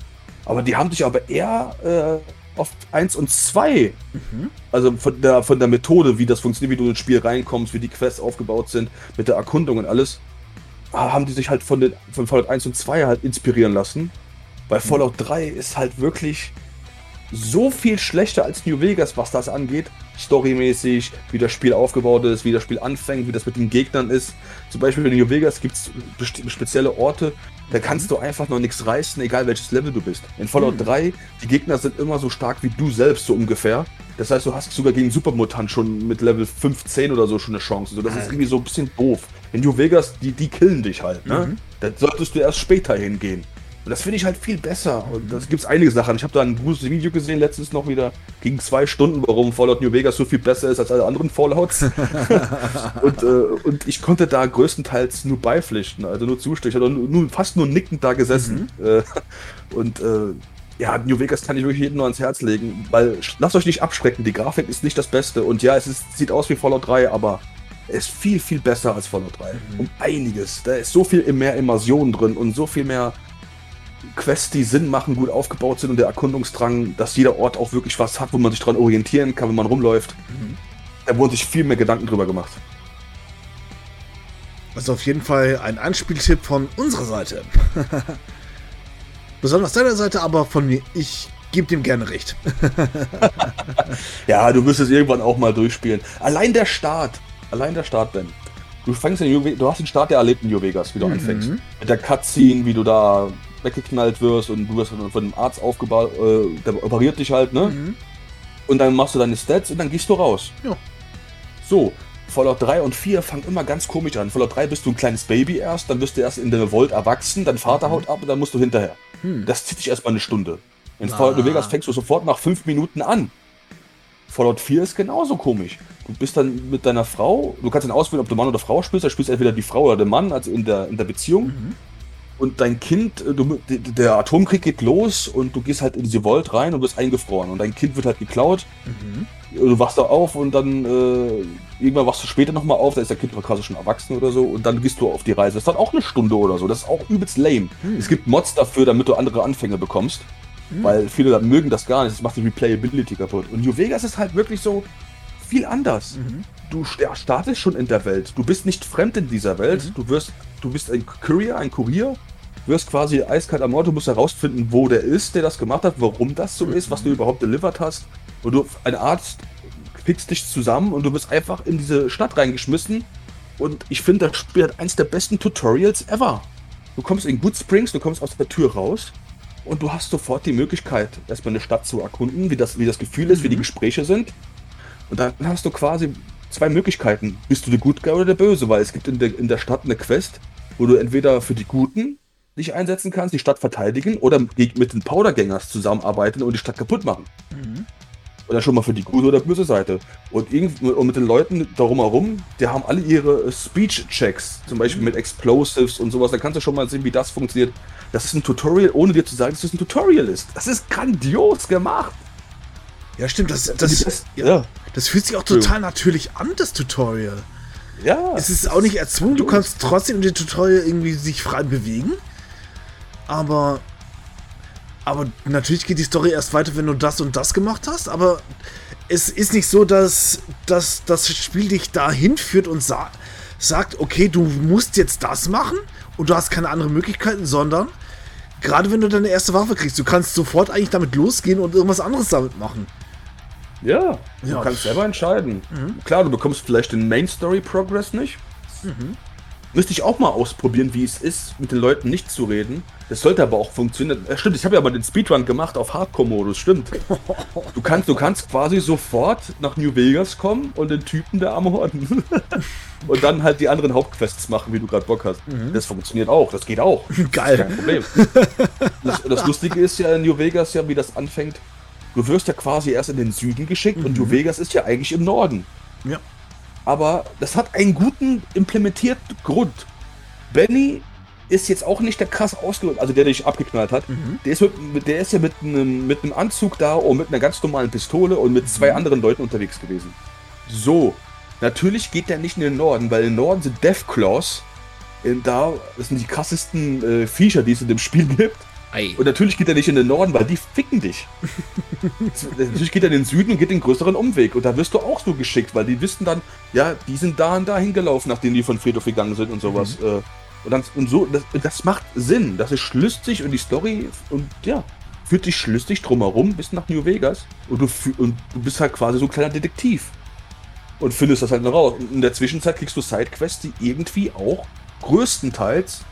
aber die haben sich aber eher äh, auf 1 und 2, mhm. also von der, von der Methode, wie das funktioniert, wie du ins Spiel reinkommst, wie die Quests aufgebaut sind, mit der Erkundung und alles, haben die sich halt von, den, von Fallout 1 und 2 halt inspirieren lassen. Weil mhm. Fallout 3 ist halt wirklich so viel schlechter als New Vegas, was das angeht. Storymäßig, wie das Spiel aufgebaut ist, wie das Spiel anfängt, wie das mit den Gegnern ist. Zum Beispiel in New Vegas gibt es spezielle Orte, da kannst du einfach noch nichts reißen, egal welches Level du bist. In Fallout mhm. 3, die Gegner sind immer so stark wie du selbst, so ungefähr. Das heißt, du hast sogar gegen Supermutant schon mit Level 15 oder so schon eine Chance. Also das ist irgendwie so ein bisschen doof. In New Vegas, die, die killen dich halt, ne? Mhm. Da solltest du erst später hingehen. Und das finde ich halt viel besser. Und das gibt es einige Sachen. Ich habe da ein gutes Video gesehen, letztens noch wieder, ging zwei Stunden, warum Fallout New Vegas so viel besser ist als alle anderen Fallouts. und, äh, und ich konnte da größtenteils nur beipflichten, also nur zustimmen. Ich habe nur, fast nur nickend da gesessen. Mhm. Äh, und äh, ja, New Vegas kann ich wirklich jedem nur ans Herz legen, weil lasst euch nicht abschrecken, die Grafik ist nicht das Beste. Und ja, es ist, sieht aus wie Fallout 3, aber es ist viel, viel besser als Fallout 3. Mhm. Um einiges. Da ist so viel mehr Immersion drin und so viel mehr Quests, die Sinn machen, gut aufgebaut sind und der Erkundungsdrang, dass jeder Ort auch wirklich was hat, wo man sich dran orientieren kann, wenn man rumläuft. Mhm. Da wurden sich viel mehr Gedanken drüber gemacht. Ist auf jeden Fall ein Anspieltipp von unserer Seite. Besonders deiner Seite, aber von mir. Ich gebe dem gerne recht. ja, du wirst es irgendwann auch mal durchspielen. Allein der Start. Allein der Start, Ben. Du fängst in New du hast den Start ja erlebt in New Vegas, wie du mhm. anfängst. Mit der Cutscene, wie du da weggeknallt wirst und du wirst von einem Arzt aufgebaut, äh, der operiert dich halt, ne? Mhm. Und dann machst du deine Stats und dann gehst du raus. Ja. So, Fallout 3 und 4 fangen immer ganz komisch an. Fallout 3 bist du ein kleines Baby erst, dann bist du erst in der Vault erwachsen, dein Vater mhm. haut ab und dann musst du hinterher. Mhm. Das zieht sich erstmal eine Stunde. In ah. Fallout New Vegas fängst du sofort nach 5 Minuten an. Fallout 4 ist genauso komisch. Du bist dann mit deiner Frau, du kannst dann auswählen, ob du Mann oder Frau spielst, da spielst du entweder die Frau oder den Mann, also in der, in der Beziehung. Mhm und dein Kind, äh, du, der Atomkrieg geht los und du gehst halt in diese Vault rein und wirst eingefroren und dein Kind wird halt geklaut. Mhm. Du wachst da auf und dann äh, irgendwann wachst du später nochmal auf, da ist der Kind quasi schon erwachsen oder so und dann gehst du auf die Reise. Das ist dann auch eine Stunde oder so. Das ist auch übelst lame. Mhm. Es gibt Mods dafür, damit du andere Anfänge bekommst. Mhm. Weil viele mögen das gar nicht. Das macht die Replayability kaputt. Und New Vegas ist halt wirklich so viel anders. Mhm. Du startest schon in der Welt. Du bist nicht fremd in dieser Welt. Mhm. Du wirst, du bist ein Courier, ein Kurier wirst quasi eiskalt am Ort, du musst herausfinden, wo der ist, der das gemacht hat, warum das so ist, was du überhaupt delivered hast. Und du, ein Arzt fixt dich zusammen und du wirst einfach in diese Stadt reingeschmissen. Und ich finde, das Spiel hat eins der besten Tutorials ever. Du kommst in Good Springs, du kommst aus der Tür raus und du hast sofort die Möglichkeit, erstmal eine Stadt zu erkunden, wie das, wie das Gefühl ist, mhm. wie die mhm. Gespräche sind. Und dann hast du quasi zwei Möglichkeiten. Bist du der Good Guy oder der Böse? Weil es gibt in der, in der Stadt eine Quest, wo du entweder für die Guten dich einsetzen kannst, die Stadt verteidigen oder mit den Powdergängers zusammenarbeiten und die Stadt kaputt machen. Mhm. Oder schon mal für die gute oder böse Seite. Und, und mit den Leuten darum herum, die haben alle ihre Speech-Checks, zum Beispiel mhm. mit Explosives und sowas. Da kannst du schon mal sehen, wie das funktioniert. Das ist ein Tutorial, ohne dir zu sagen, dass es das ein Tutorial ist. Das ist grandios gemacht. Ja, stimmt. Das, das, das, ja. das fühlt sich auch total natürlich an, das Tutorial. Ja. Es ist auch nicht erzwungen, du kannst trotzdem in dem Tutorial irgendwie sich frei bewegen. Aber. Aber natürlich geht die Story erst weiter, wenn du das und das gemacht hast. Aber es ist nicht so, dass, dass das Spiel dich dahin führt und sa sagt, okay, du musst jetzt das machen und du hast keine anderen Möglichkeiten, sondern gerade wenn du deine erste Waffe kriegst, du kannst sofort eigentlich damit losgehen und irgendwas anderes damit machen. Ja, du ja. kannst selber entscheiden. Mhm. Klar, du bekommst vielleicht den Main Story Progress nicht. Mhm. Müsste ich auch mal ausprobieren, wie es ist, mit den Leuten nicht zu reden. Das sollte aber auch funktionieren. Ja, stimmt, ich habe ja mal den Speedrun gemacht auf Hardcore-Modus, stimmt. Du kannst, du kannst quasi sofort nach New Vegas kommen und den Typen der am Horden. und dann halt die anderen Hauptquests machen, wie du gerade Bock hast. Mhm. Das funktioniert auch, das geht auch. Geil. kein Problem. Das, das Lustige ist ja in New Vegas ja, wie das anfängt Du wirst ja quasi erst in den Süden geschickt mhm. und New Vegas ist ja eigentlich im Norden. Ja. Aber das hat einen guten implementierten Grund. Benny ist jetzt auch nicht der krass ausgerüstet, also der, der dich abgeknallt hat. Mhm. Der, ist mit, der ist ja mit einem, mit einem Anzug da und mit einer ganz normalen Pistole und mit zwei mhm. anderen Leuten unterwegs gewesen. So, natürlich geht der nicht in den Norden, weil im Norden sind Deathclaws. Da, das sind die krassesten äh, Viecher, die es in dem Spiel gibt. Ei. Und natürlich geht er nicht in den Norden, weil die ficken dich. natürlich geht er in den Süden und geht den größeren Umweg. Und da wirst du auch so geschickt, weil die wissen dann, ja, die sind da und da hingelaufen, nachdem die von Friedhof gegangen sind und sowas. Mhm. Äh. Und, dann, und so, das, das macht Sinn. Das ist schlüssig und die Story und ja, führt dich schlüssig drumherum bis nach New Vegas. Und du, und du bist halt quasi so ein kleiner Detektiv. Und findest das halt noch raus. Und in der Zwischenzeit kriegst du Sidequests, die irgendwie auch größtenteils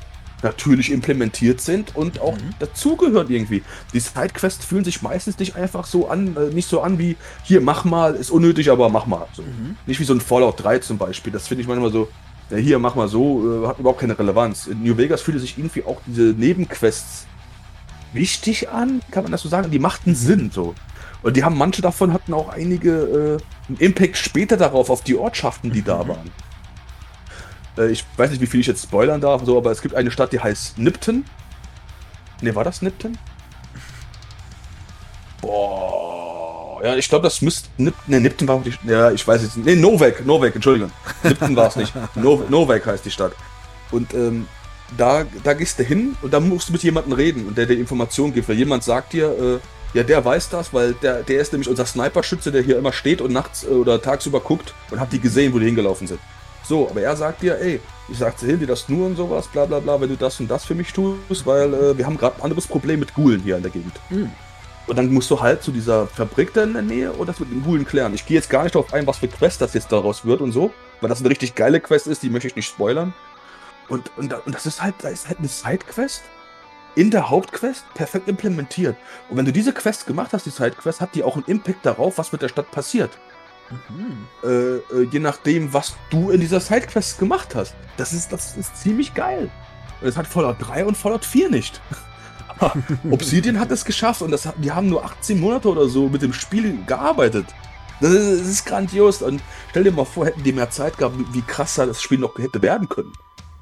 natürlich implementiert sind und auch mhm. dazugehören irgendwie. Die Sidequests fühlen sich meistens nicht einfach so an, äh, nicht so an wie, hier, mach mal, ist unnötig, aber mach mal. So. Mhm. Nicht wie so ein Fallout 3 zum Beispiel. Das finde ich manchmal so, ja, hier, mach mal so, äh, hat überhaupt keine Relevanz. In New Vegas fühlte sich irgendwie auch diese Nebenquests wichtig an, kann man das so sagen? Die machten Sinn so. Und die haben, manche davon hatten auch einige äh, einen Impact später darauf, auf die Ortschaften, die mhm. da waren. Äh, ich weiß nicht, wie viel ich jetzt spoilern darf, so, aber es gibt eine Stadt, die heißt Nipton. Ne, war das Nipton? Boah. Ja, ich glaube, das müsste. Nip, ne, Nipton war nicht. Ja, ich weiß jetzt nicht. Ne, Novak, Novak, Entschuldigung. Nipton war es nicht. No, Novak heißt die Stadt. Und ähm, da, da gehst du hin und da musst du mit jemandem reden und der dir Informationen gibt. Weil jemand sagt dir, äh, ja, der weiß das, weil der, der ist nämlich unser Sniper-Schütze, der hier immer steht und nachts äh, oder tagsüber guckt und hat die gesehen, wo die hingelaufen sind. So, aber er sagt dir, ey, ich erzähle dir das nur und sowas, bla bla bla, wenn du das und das für mich tust, weil äh, wir haben gerade ein anderes Problem mit Gulen hier in der Gegend. Mhm. Und dann musst du halt zu dieser Fabrik da in der Nähe und das mit den Gulen klären. Ich gehe jetzt gar nicht darauf ein, was für Quest das jetzt daraus wird und so, weil das eine richtig geile Quest ist, die möchte ich nicht spoilern. Und, und, und das ist halt, da ist halt eine Sidequest in der Hauptquest perfekt implementiert. Und wenn du diese Quest gemacht hast, die Sidequest, hat die auch einen Impact darauf, was mit der Stadt passiert. Äh, äh, je nachdem, was du in dieser Sidequest gemacht hast. Das ist, das ist ziemlich geil. Und das hat Fallout 3 und Fallout 4 nicht. Obsidian hat es geschafft und das, die haben nur 18 Monate oder so mit dem Spiel gearbeitet. Das ist, das ist grandios. Und stell dir mal vor, hätten die mehr Zeit gehabt, wie krasser das Spiel noch hätte werden können.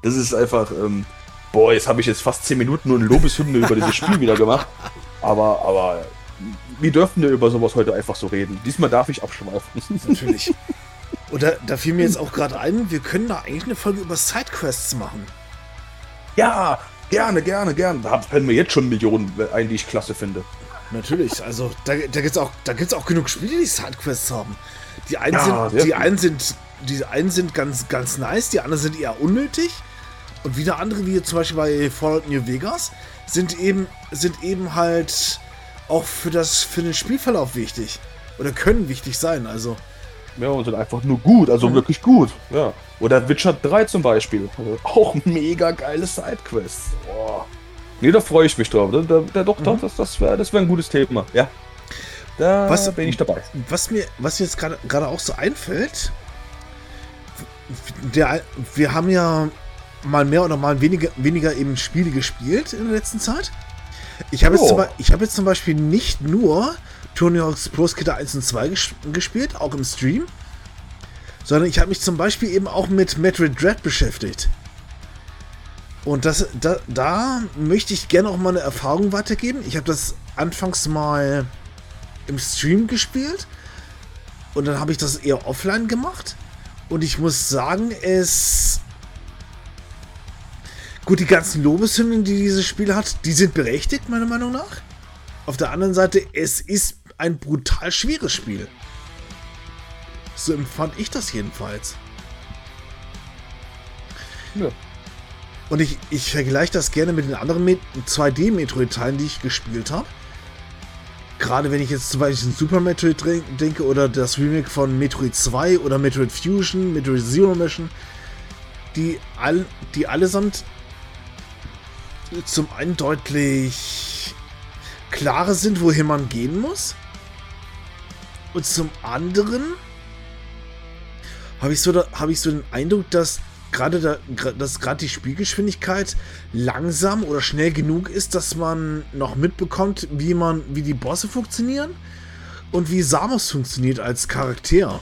Das ist einfach, ähm, boah, jetzt habe ich jetzt fast 10 Minuten nur eine Lobeshymne über dieses Spiel wieder gemacht. Aber, aber wir dürfen ja über sowas heute einfach so reden. Diesmal darf ich abschweifen. Natürlich. Oder da fiel mir jetzt auch gerade ein, wir können da eigentlich eine Folge über Sidequests machen. Ja, gerne, gerne, gerne. Da fallen mir jetzt schon Millionen ein, die ich klasse finde. Natürlich, also da, da gibt es auch, auch genug Spiele, die Sidequests haben. Die einen, ja, sind, die einen sind, die einen sind ganz, ganz nice, die anderen sind eher unnötig. Und wieder andere, wie zum Beispiel bei Fallout New Vegas, sind eben, sind eben halt auch für, das, für den Spielverlauf wichtig. Oder können wichtig sein. Also, Ja, und sind einfach nur gut, also mhm. wirklich gut. Ja. Oder Witcher 3 zum Beispiel. Also auch mega geile Sidequests. Boah. Nee, da freue ich mich drauf. Da, da, da doch, mhm. das, das wäre das wär ein gutes Thema. Ja. Da was, bin ich dabei. Was mir, was mir jetzt gerade auch so einfällt, der, wir haben ja mal mehr oder mal weniger, weniger eben Spiele gespielt in der letzten Zeit. Ich habe oh. jetzt, hab jetzt zum Beispiel nicht nur Tony Hawk's Pro Skater 1 und 2 ges gespielt, auch im Stream, sondern ich habe mich zum Beispiel eben auch mit Metroid Dread beschäftigt. Und das, da, da möchte ich gerne auch mal eine Erfahrung weitergeben. Ich habe das anfangs mal im Stream gespielt und dann habe ich das eher offline gemacht. Und ich muss sagen, es. Gut, die ganzen Lobeshymnen, die dieses Spiel hat, die sind berechtigt, meiner Meinung nach. Auf der anderen Seite, es ist ein brutal schweres Spiel. So empfand ich das jedenfalls. Ja. Und ich, ich vergleiche das gerne mit den anderen 2D-Metroid-Teilen, die ich gespielt habe. Gerade wenn ich jetzt zum Beispiel an Super Metroid denke oder das Remake von Metroid 2 oder Metroid Fusion, Metroid Zero Mission, die, all, die allesamt zum einen deutlich klarer sind, wohin man gehen muss. Und zum anderen habe ich, so hab ich so den Eindruck, dass gerade da, gerade die Spielgeschwindigkeit langsam oder schnell genug ist, dass man noch mitbekommt, wie man, wie die Bosse funktionieren und wie Samus funktioniert als Charakter.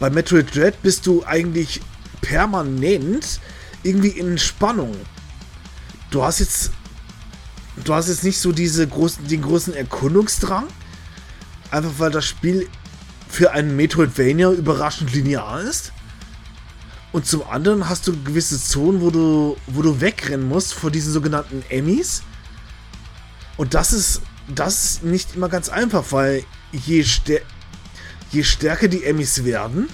Bei Metroid Dread bist du eigentlich permanent irgendwie in Spannung. Du hast jetzt, du hast jetzt nicht so diese großen, den großen Erkundungsdrang, einfach weil das Spiel für einen Metroidvania überraschend linear ist. Und zum anderen hast du gewisse Zonen, wo du, wo du wegrennen musst vor diesen sogenannten Emmys. Und das ist, das ist nicht immer ganz einfach, weil je, je stärker die Emmys werden,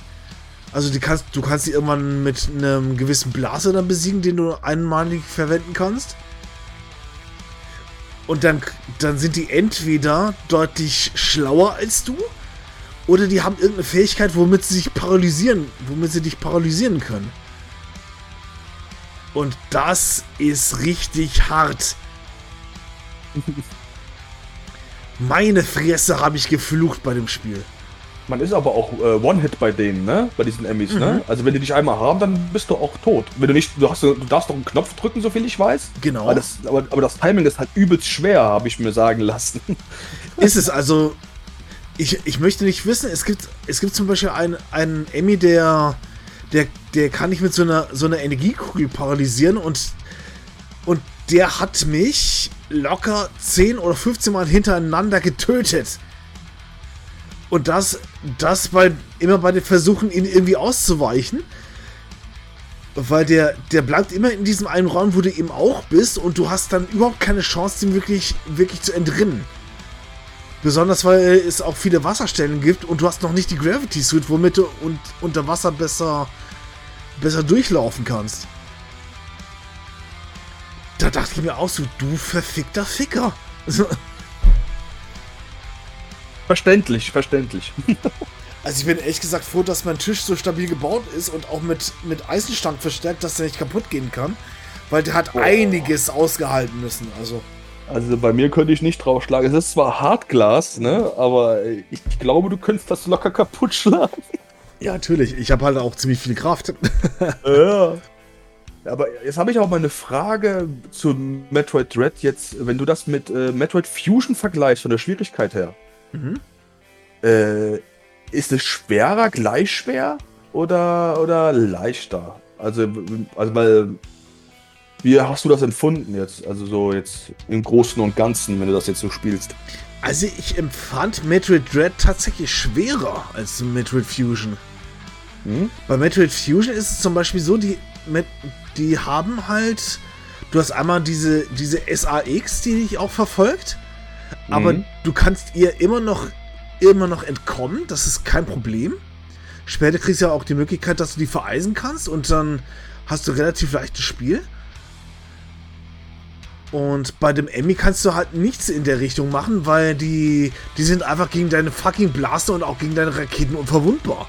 also die kannst, du kannst sie irgendwann mit einem gewissen Blaser dann besiegen, den du einmalig verwenden kannst. Und dann, dann sind die entweder deutlich schlauer als du oder die haben irgendeine Fähigkeit, womit sie sich paralysieren, womit sie dich paralysieren können. Und das ist richtig hart. Meine Fresse habe ich geflucht bei dem Spiel. Man ist aber auch äh, One-Hit bei denen, ne? Bei diesen Emmys, ne? mhm. ne? Also wenn die dich einmal haben, dann bist du auch tot. Wenn du nicht, du hast, du darfst doch einen Knopf drücken, so viel ich weiß. Genau. Aber das, aber, aber das Timing ist halt übelst schwer, habe ich mir sagen lassen. Ist es also, ich, ich möchte nicht wissen, es gibt, es gibt zum Beispiel einen, einen Emmy, der, der, der kann ich mit so einer, so einer Energiekugel paralysieren und, und der hat mich locker 10 oder 15 Mal hintereinander getötet. Und das, das bei, immer bei den Versuchen, ihn irgendwie auszuweichen. Weil der, der bleibt immer in diesem einen Raum, wo du eben auch bist und du hast dann überhaupt keine Chance, ihm wirklich, wirklich zu entrinnen. Besonders weil es auch viele Wasserstellen gibt und du hast noch nicht die Gravity Suit, womit du und, unter Wasser besser, besser durchlaufen kannst. Da dachte ich mir auch so, du verfickter Ficker. Verständlich, verständlich. also ich bin ehrlich gesagt froh, dass mein Tisch so stabil gebaut ist und auch mit, mit Eisenstangen verstärkt, dass der nicht kaputt gehen kann. Weil der hat oh. einiges ausgehalten müssen. Also. Also bei mir könnte ich nicht draufschlagen. Es ist zwar Hartglas, ne? Aber ich glaube, du könntest das locker kaputt schlagen. Ja, natürlich. Ich habe halt auch ziemlich viel Kraft. ja. Aber jetzt habe ich auch mal eine Frage zu Metroid Dread jetzt, wenn du das mit äh, Metroid Fusion vergleichst, von der Schwierigkeit her. Mhm. Äh, ist es schwerer, gleich schwer oder, oder leichter? Also, also weil wie hast du das empfunden jetzt? Also so jetzt im Großen und Ganzen, wenn du das jetzt so spielst? Also ich empfand Metroid Dread tatsächlich schwerer als Metroid Fusion. Hm? Bei Metroid Fusion ist es zum Beispiel so, die, die haben halt, du hast einmal diese, diese SAX, die dich auch verfolgt, aber du kannst ihr immer noch, immer noch entkommen, das ist kein Problem. Später kriegst du ja auch die Möglichkeit, dass du die vereisen kannst und dann hast du relativ leichtes Spiel. Und bei dem Emmy kannst du halt nichts in der Richtung machen, weil die, die sind einfach gegen deine fucking Blaster und auch gegen deine Raketen unverwundbar.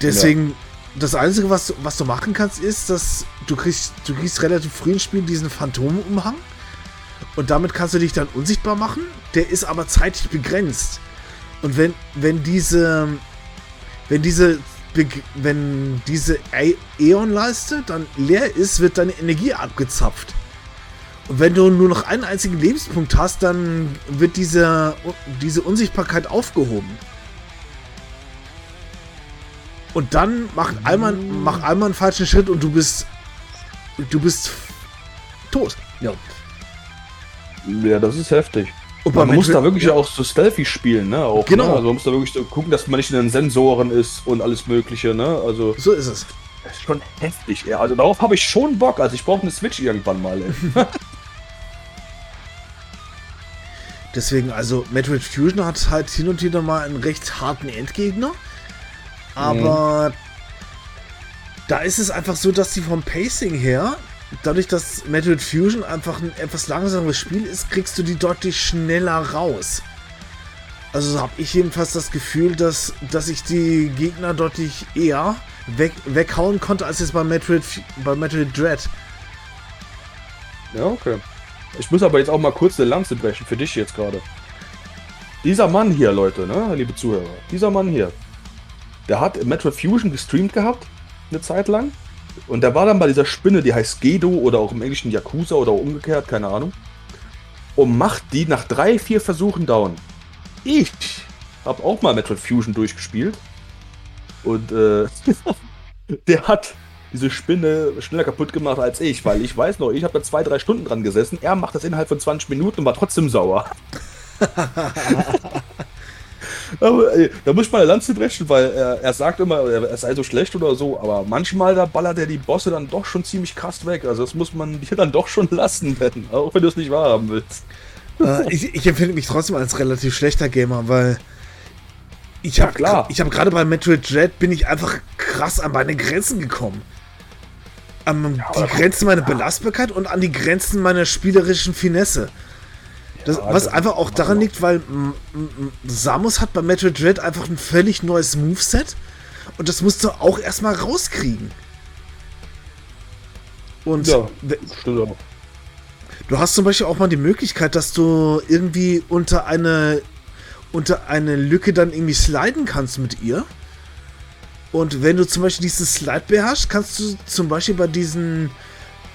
Deswegen, ja. das Einzige, was, was du machen kannst, ist, dass du kriegst, du kriegst relativ früh im Spiel diesen Phantomumhang. Und damit kannst du dich dann unsichtbar machen. Der ist aber zeitlich begrenzt. Und wenn, wenn diese, wenn diese wenn diese Äon-Leiste dann leer ist, wird deine Energie abgezapft. Und wenn du nur noch einen einzigen Lebenspunkt hast, dann wird diese, diese Unsichtbarkeit aufgehoben. Und dann macht einmal, mach einmal einen falschen Schritt und du bist. Du bist tot. Ja. Ja, das ist heftig. Und man muss da wirklich ja. auch so stealthy spielen, ne? Auch, genau. Ne? Also man muss da wirklich so gucken, dass man nicht in den Sensoren ist und alles Mögliche, ne? Also. So ist es. Das ist schon heftig, ja. Also darauf habe ich schon Bock. Also ich brauche eine Switch irgendwann mal, ey. Deswegen, also Metroid Fusion hat halt hin und wieder mal einen recht harten Endgegner. Aber mhm. da ist es einfach so, dass die vom Pacing her dadurch, dass Metroid Fusion einfach ein etwas langsameres Spiel ist, kriegst du die deutlich schneller raus. Also habe ich jedenfalls das Gefühl, dass, dass ich die Gegner deutlich eher weg, weghauen konnte, als jetzt bei Metroid, bei Metroid Dread. Ja, okay. Ich muss aber jetzt auch mal kurz eine Lanze brechen für dich jetzt gerade. Dieser Mann hier, Leute, ne, liebe Zuhörer, dieser Mann hier, der hat Metroid Fusion gestreamt gehabt, eine Zeit lang. Und der war dann bei dieser Spinne, die heißt Gedo oder auch im Englischen Yakuza oder umgekehrt, keine Ahnung. Und macht die nach drei, vier Versuchen down. Ich habe auch mal Metroid Fusion durchgespielt. Und äh, der hat diese Spinne schneller kaputt gemacht als ich, weil ich weiß noch, ich habe da zwei, drei Stunden dran gesessen. Er macht das innerhalb von 20 Minuten und war trotzdem sauer. Aber ey, da muss ich mal eine Lanze brechen, weil er, er sagt immer, er, sei so schlecht oder so, aber manchmal da ballert er die Bosse dann doch schon ziemlich krass weg. Also das muss man dir dann doch schon lassen, Ben, auch wenn du es nicht wahrhaben willst. Äh, ich, ich empfinde mich trotzdem als relativ schlechter Gamer, weil ich habe ja, ich habe gerade bei Metroid Dread bin ich einfach krass an meine Grenzen gekommen. An ja, die Grenzen meiner Belastbarkeit und an die Grenzen meiner spielerischen Finesse. Das, was einfach auch daran liegt, weil Samus hat bei Metroid Dread einfach ein völlig neues Moveset und das musst du auch erstmal rauskriegen. Und ja, stimmt auch. Du hast zum Beispiel auch mal die Möglichkeit, dass du irgendwie unter eine unter eine Lücke dann irgendwie sliden kannst mit ihr. Und wenn du zum Beispiel diesen Slide beherrschst, kannst du zum Beispiel bei diesen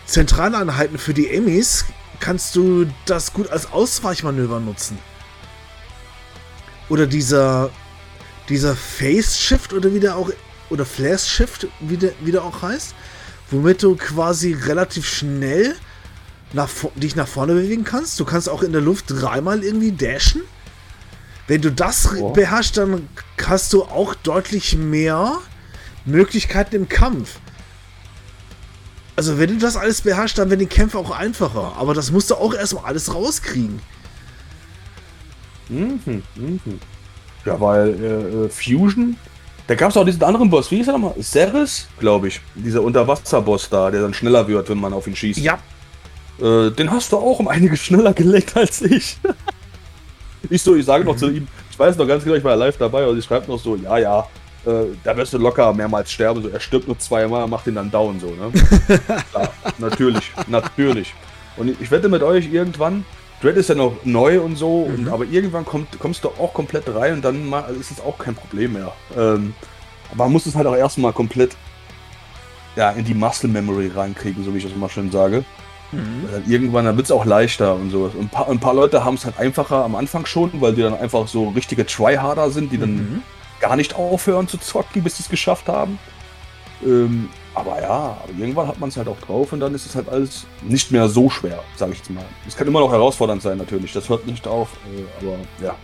Zentraleinheiten für die Emmys kannst du das gut als Ausweichmanöver nutzen. Oder dieser dieser Face Shift oder wie der auch oder Flash Shift, wie der, wie der auch heißt, womit du quasi relativ schnell nach, dich nach vorne bewegen kannst. Du kannst auch in der Luft dreimal irgendwie dashen. Wenn du das oh. beherrschst, dann hast du auch deutlich mehr Möglichkeiten im Kampf. Also wenn du das alles beherrschst, dann werden die Kämpfe auch einfacher. Aber das musst du auch erstmal alles rauskriegen. Mhm, mhm. Ja, weil äh, äh Fusion, da gab es auch diesen anderen Boss, wie hieß er nochmal? Ceres, glaube ich. Dieser Unterwasserboss da, der dann schneller wird, wenn man auf ihn schießt. Ja. Äh, den hast du auch um einiges schneller gelegt als ich. ich so, ich sage noch zu ihm, ich weiß noch ganz genau, ich war live dabei und ich schreibe noch so, ja, ja, äh, da wirst du locker mehrmals sterben. So, er stirbt nur zweimal, macht ihn dann down so, ne? ja, natürlich, natürlich. Und ich wette mit euch irgendwann, Dread ist ja noch neu und so, mhm. und, aber irgendwann kommt, kommst du auch komplett rein und dann ist es auch kein Problem mehr. Ähm, aber man muss es halt auch erstmal komplett ja, in die Muscle Memory reinkriegen, so wie ich das immer schön sage. Mhm. Dann irgendwann, dann wird es auch leichter und sowas. Und ein paar, ein paar Leute haben es halt einfacher am Anfang schon, weil die dann einfach so richtige Tryharder sind, die dann mhm gar nicht aufhören zu zocken, bis sie es geschafft haben. Ähm, aber ja, aber irgendwann hat man es halt auch drauf und dann ist es halt alles nicht mehr so schwer, sage ich jetzt mal. Es kann immer noch herausfordernd sein, natürlich. Das hört nicht auf, äh, aber ja.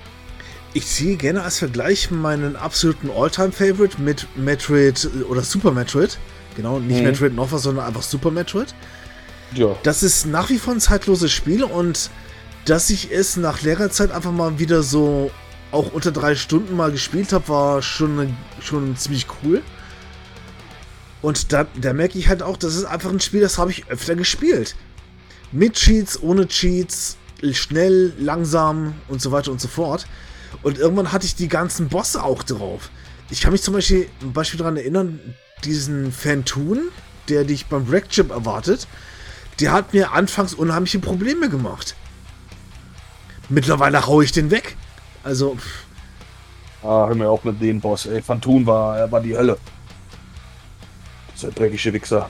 Ich ziehe gerne als Vergleich meinen absoluten All-Time-Favorite mit Metroid oder Super Metroid. Genau, nicht mhm. Metroid Nova, sondern einfach Super Metroid. Ja. Das ist nach wie vor ein zeitloses Spiel und dass ich es nach längerer Zeit einfach mal wieder so auch unter drei Stunden mal gespielt habe, war schon, schon ziemlich cool. Und da, da merke ich halt auch, das ist einfach ein Spiel, das habe ich öfter gespielt. Mit Cheats, ohne Cheats, schnell, langsam und so weiter und so fort. Und irgendwann hatte ich die ganzen Bosse auch drauf. Ich kann mich zum Beispiel, Beispiel daran erinnern, diesen Fantoon, der dich beim Wreckchip erwartet, der hat mir anfangs unheimliche Probleme gemacht. Mittlerweile haue ich den weg. Also. Ah, hör mir auch mit dem Boss, ey. Phantom war, war die Hölle. Dieser dreckige Wichser.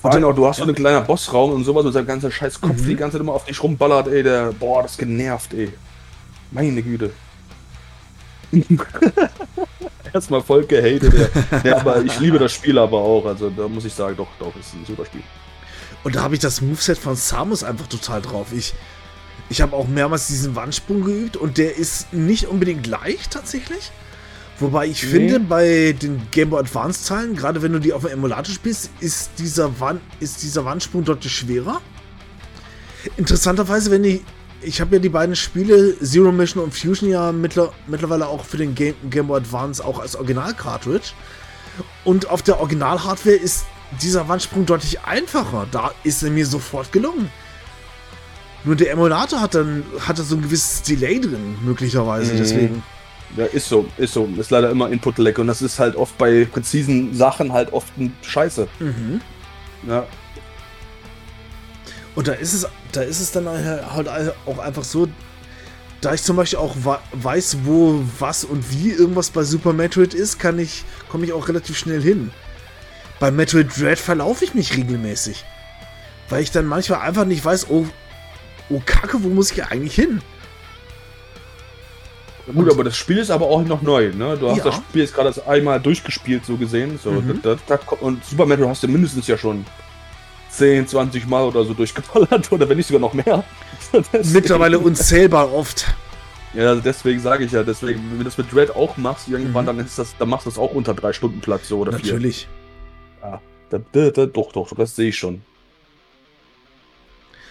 Vor allem auch, du hast so einen kleinen Bossraum und sowas mit seinem ganzen scheiß Kopf mhm. die ganze Zeit immer auf dich rumballert, ey. Der, boah, das genervt, ey. Meine Güte. Erstmal voll gehatet, ja. ja. aber ich liebe das Spiel aber auch. Also da muss ich sagen, doch, doch, ist ein super Spiel. Und da habe ich das Moveset von Samus einfach total drauf. Ich, ich habe auch mehrmals diesen Wandsprung geübt und der ist nicht unbedingt leicht tatsächlich. Wobei ich nee. finde, bei den Game Boy Advance Teilen, gerade wenn du die auf dem Emulator spielst, ist dieser, Wand, ist dieser Wandsprung deutlich schwerer. Interessanterweise, wenn ich, ich habe ja die beiden Spiele Zero Mission und Fusion ja mittler, mittlerweile auch für den Game, Game Boy Advance auch als Original-Cartridge. Und auf der Original-Hardware ist dieser Wandsprung deutlich einfacher. Da ist er mir sofort gelungen. Nur der Emulator hat dann hat so ein gewisses Delay drin, möglicherweise. Mhm. Deswegen. Ja, ist so, ist so. Ist leider immer Input-Lag und das ist halt oft bei präzisen Sachen halt oft ein Scheiße. Mhm. Ja. Und da ist es, da ist es dann halt auch einfach so, da ich zum Beispiel auch weiß, wo was und wie irgendwas bei Super Metroid ist, kann ich, komme ich auch relativ schnell hin. Bei Metroid Dread verlaufe ich mich regelmäßig. Weil ich dann manchmal einfach nicht weiß, oh, oh Kacke, wo muss ich eigentlich hin? Gut, aber das Spiel ist aber auch noch neu, ne? Du hast ja. das Spiel jetzt gerade einmal durchgespielt, so gesehen. So, mhm. das, das, das, und Super Metroid hast du mindestens ja schon 10, 20 Mal oder so durchgeballert, oder wenn nicht sogar noch mehr. Mittlerweile unzählbar oft. Ja, also deswegen sage ich ja, deswegen, wenn du das mit Dread auch machst, irgendwann, mhm. dann ist das, dann machst du das auch unter drei Stunden Platz so oder Natürlich. vier. Ja, da, da, da, doch, doch, das sehe ich schon.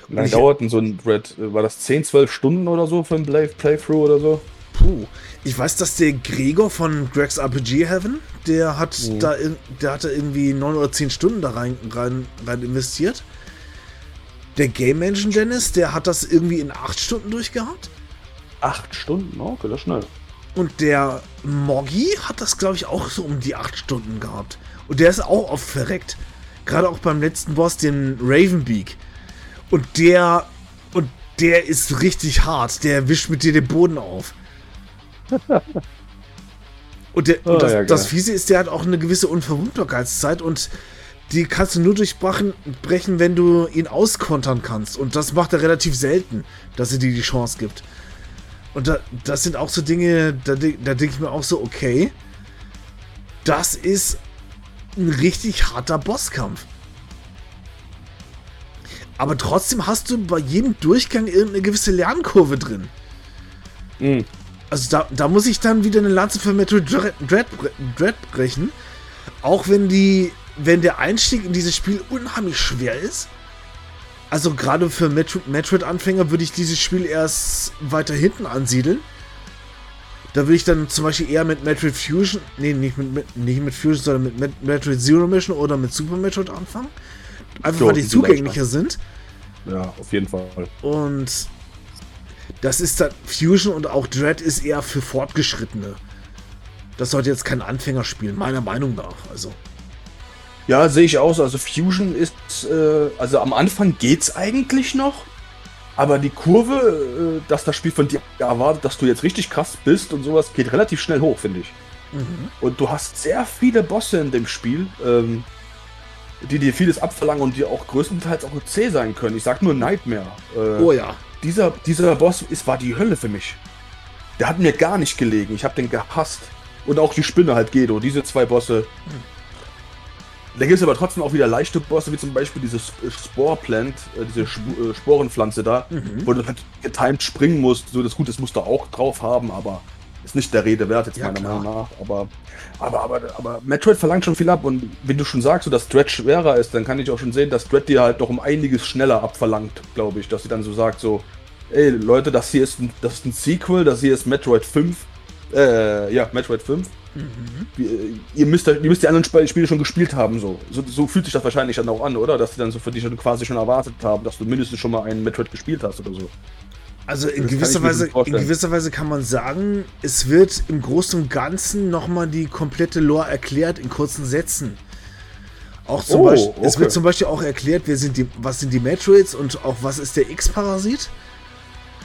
Wie lange dauert denn so ein Dread? War das 10, 12 Stunden oder so für ein Play Playthrough oder so? Puh. Ich weiß, dass der Gregor von Greg's RPG Heaven, der hat mhm. da der hatte irgendwie 9 oder 10 Stunden da rein, rein, rein investiert. Der Game Engine Dennis, der hat das irgendwie in 8 Stunden durchgehabt. 8 Stunden? Okay, das schnell. Und der Moggy hat das, glaube ich, auch so um die 8 Stunden gehabt. Und der ist auch oft verreckt. Gerade auch beim letzten Boss, den Ravenbeak. Und der. Und der ist richtig hart. Der wischt mit dir den Boden auf. und, der, oh, und das, ja, das Fiese ist, der hat auch eine gewisse Unverwundbarkeitszeit und die kannst du nur durchbrechen, wenn du ihn auskontern kannst. Und das macht er relativ selten, dass er dir die Chance gibt. Und da, das sind auch so Dinge, da, da denke ich mir auch so, okay, das ist ein richtig harter Bosskampf. Aber trotzdem hast du bei jedem Durchgang irgendeine gewisse Lernkurve drin. Mhm. Also da, da muss ich dann wieder eine Lanze für Metroid Dread, Dread, Dread brechen. Auch wenn die, wenn der Einstieg in dieses Spiel unheimlich schwer ist. Also gerade für Metroid-Anfänger würde ich dieses Spiel erst weiter hinten ansiedeln. Da würde ich dann zum Beispiel eher mit Metroid Fusion, nee, nicht mit, nicht mit Fusion, sondern mit Metroid Zero Mission oder mit Super Metroid anfangen. Einfach weil die, zugänglicher sind. Ja, auf jeden Fall. Und das ist dann Fusion und auch Dread ist eher für Fortgeschrittene. Das sollte jetzt kein Anfängerspiel, meiner Meinung nach. Also. Ja, sehe ich auch so. Also Fusion ist, äh, also am Anfang geht's eigentlich noch. Aber die Kurve, äh, dass das Spiel von dir erwartet, dass du jetzt richtig krass bist und sowas, geht relativ schnell hoch, finde ich. Mhm. Und du hast sehr viele Bosse in dem Spiel. Ähm, die dir vieles abverlangen und die auch größtenteils auch zäh sein können. Ich sag nur Nightmare. Äh, oh ja. Dieser, dieser Boss ist, war die Hölle für mich. Der hat mir gar nicht gelegen. Ich habe den gehasst. Und auch die Spinne halt Gedo. Diese zwei Bosse. Hm. Da gibt es aber trotzdem auch wieder leichte Bosse, wie zum Beispiel dieses Sporeplant, äh, diese Sp äh, Sporenpflanze da, mhm. wo du halt getimed springen musst. So das Gute, das musst du auch drauf haben, aber ist nicht der Rede wert, jetzt ja, meiner klar. Meinung nach. Aber, aber, aber, aber Metroid verlangt schon viel ab. Und wenn du schon sagst, so, dass Dread schwerer ist, dann kann ich auch schon sehen, dass Dread dir halt doch um einiges schneller abverlangt, glaube ich. Dass sie dann so sagt, so, ey Leute, das hier ist ein, das ist ein Sequel, das hier ist Metroid 5. Äh, ja, Metroid 5. Mhm. Ihr, müsst, ihr müsst die anderen Spiele schon gespielt haben, so. so. so. fühlt sich das wahrscheinlich dann auch an, oder? Dass die dann so für dich quasi schon erwartet haben, dass du mindestens schon mal einen Metroid gespielt hast oder so. Also in gewisser, Weise, in gewisser Weise kann man sagen, es wird im Großen und Ganzen nochmal die komplette Lore erklärt in kurzen Sätzen. Auch zum oh, Beispiel, okay. es wird zum Beispiel auch erklärt, wer sind die, was sind die Metroids und auch was ist der X-Parasit.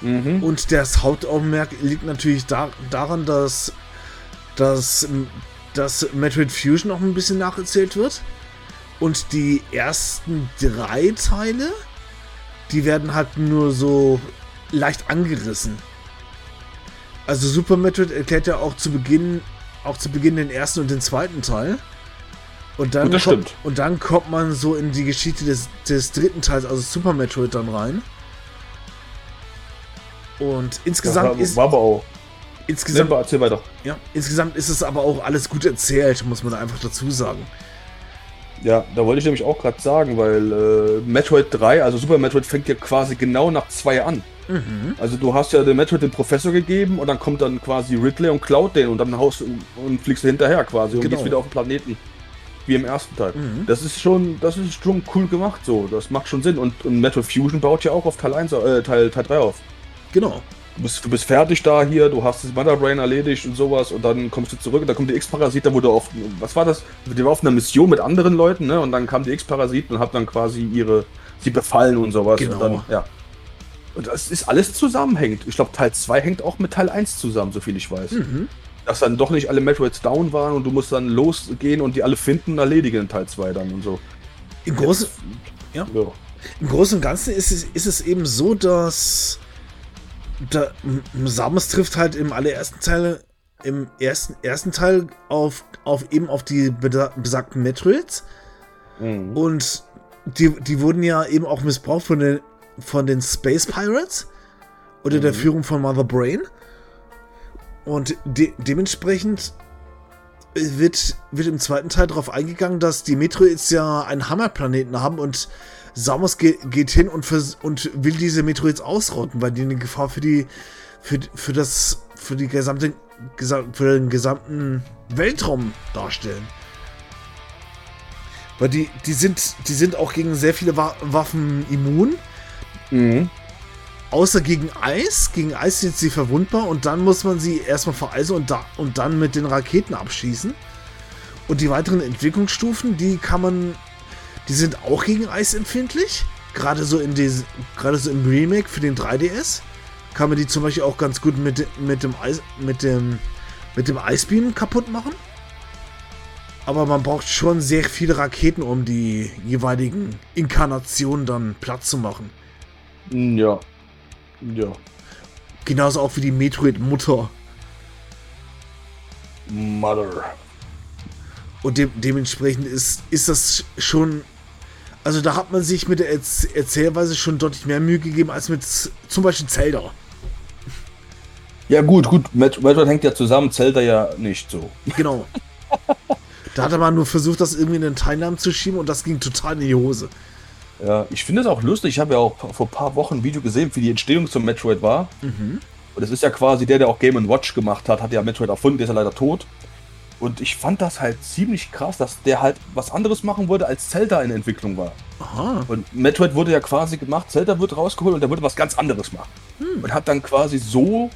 Mhm. Und das Hauptaugenmerk liegt natürlich da, daran, dass, dass, dass Metroid Fusion noch ein bisschen nacherzählt wird. Und die ersten drei Teile, die werden halt nur so leicht angerissen. Also Super Metroid erklärt ja auch zu Beginn, auch zu Beginn den ersten und den zweiten Teil. Und dann, kommt, und dann kommt man so in die Geschichte des, des dritten Teils, also Super Metroid, dann rein. Und insgesamt ja, ist. War aber auch. Insgesamt, nee, erzähl weiter. Ja, insgesamt ist es aber auch alles gut erzählt, muss man einfach dazu sagen. Ja, da wollte ich nämlich auch gerade sagen, weil äh, Metroid 3, also Super Metroid, fängt ja quasi genau nach 2 an. Mhm. Also du hast ja den Metroid den Professor gegeben und dann kommt dann quasi Ridley und klaut den und dann haust und, und fliegst du hinterher quasi genau. und gehst wieder auf den Planeten. Wie im ersten Teil. Mhm. Das ist schon, das ist schon cool gemacht so. Das macht schon Sinn. Und, und Metroid Fusion baut ja auch auf Teil 1, äh, Teil, Teil 3 auf. Genau. Du bist, du bist fertig da hier, du hast das Mother Brain erledigt und sowas und dann kommst du zurück und dann kommt die X-Parasit, da wurde auf, was war das? Die war auf einer Mission mit anderen Leuten, ne? Und dann kam die X-Parasit und hat dann quasi ihre, sie befallen und sowas. Genau. Und dann, ja. Und das ist alles zusammenhängt. Ich glaube, Teil 2 hängt auch mit Teil 1 zusammen, so viel ich weiß. Mhm. Dass dann doch nicht alle Metroids down waren und du musst dann losgehen und die alle finden und erledigen in Teil 2 dann und so. Im Großen, ja. ja. Im Großen und Ganzen ist es, ist es eben so, dass da, Samus trifft halt im allerersten Teil, im ersten, ersten Teil auf, auf eben auf die besagten Metroids. Mhm. Und die, die wurden ja eben auch missbraucht von den, von den Space Pirates unter mhm. der Führung von Mother Brain. Und de dementsprechend wird, wird im zweiten Teil darauf eingegangen, dass die Metroids ja einen Hammerplaneten haben und Samus ge geht hin und, und will diese Metroids ausrotten, weil die eine Gefahr für die für, für das für die gesamte für den gesamten Weltraum darstellen. Weil die, die sind, die sind auch gegen sehr viele Wa Waffen immun. Mhm. Außer gegen Eis. Gegen Eis sind sie verwundbar und dann muss man sie erstmal vereisen und, da, und dann mit den Raketen abschießen. Und die weiteren Entwicklungsstufen, die kann man die sind auch gegen Eis empfindlich. Gerade so, in des, gerade so im Remake für den 3DS kann man die zum Beispiel auch ganz gut mit, mit dem Eis, mit dem, mit dem Eisbeam kaputt machen. Aber man braucht schon sehr viele Raketen, um die jeweiligen Inkarnationen dann Platz zu machen. Hm, ja. Ja. Genauso auch wie die Metroid-Mutter. Mother. Und de dementsprechend ist, ist das schon also da hat man sich mit der Erzählweise schon deutlich mehr Mühe gegeben als mit zum Beispiel Zelda. Ja gut, gut, Metroid hängt ja zusammen, Zelda ja nicht so. Genau. da hat er mal nur versucht, das irgendwie in den Teilnamen zu schieben und das ging total in die Hose. Ja, ich finde es auch lustig. Ich habe ja auch vor ein paar Wochen ein Video gesehen, wie die Entstehung zum Metroid war. Mhm. Und das ist ja quasi der, der auch Game Watch gemacht hat, hat ja Metroid erfunden, der ist ja leider tot. Und ich fand das halt ziemlich krass, dass der halt was anderes machen wollte, als Zelda in Entwicklung war. Aha. Und Metroid wurde ja quasi gemacht, Zelda wird rausgeholt und der wollte was ganz anderes machen. Hm. Und hat dann quasi so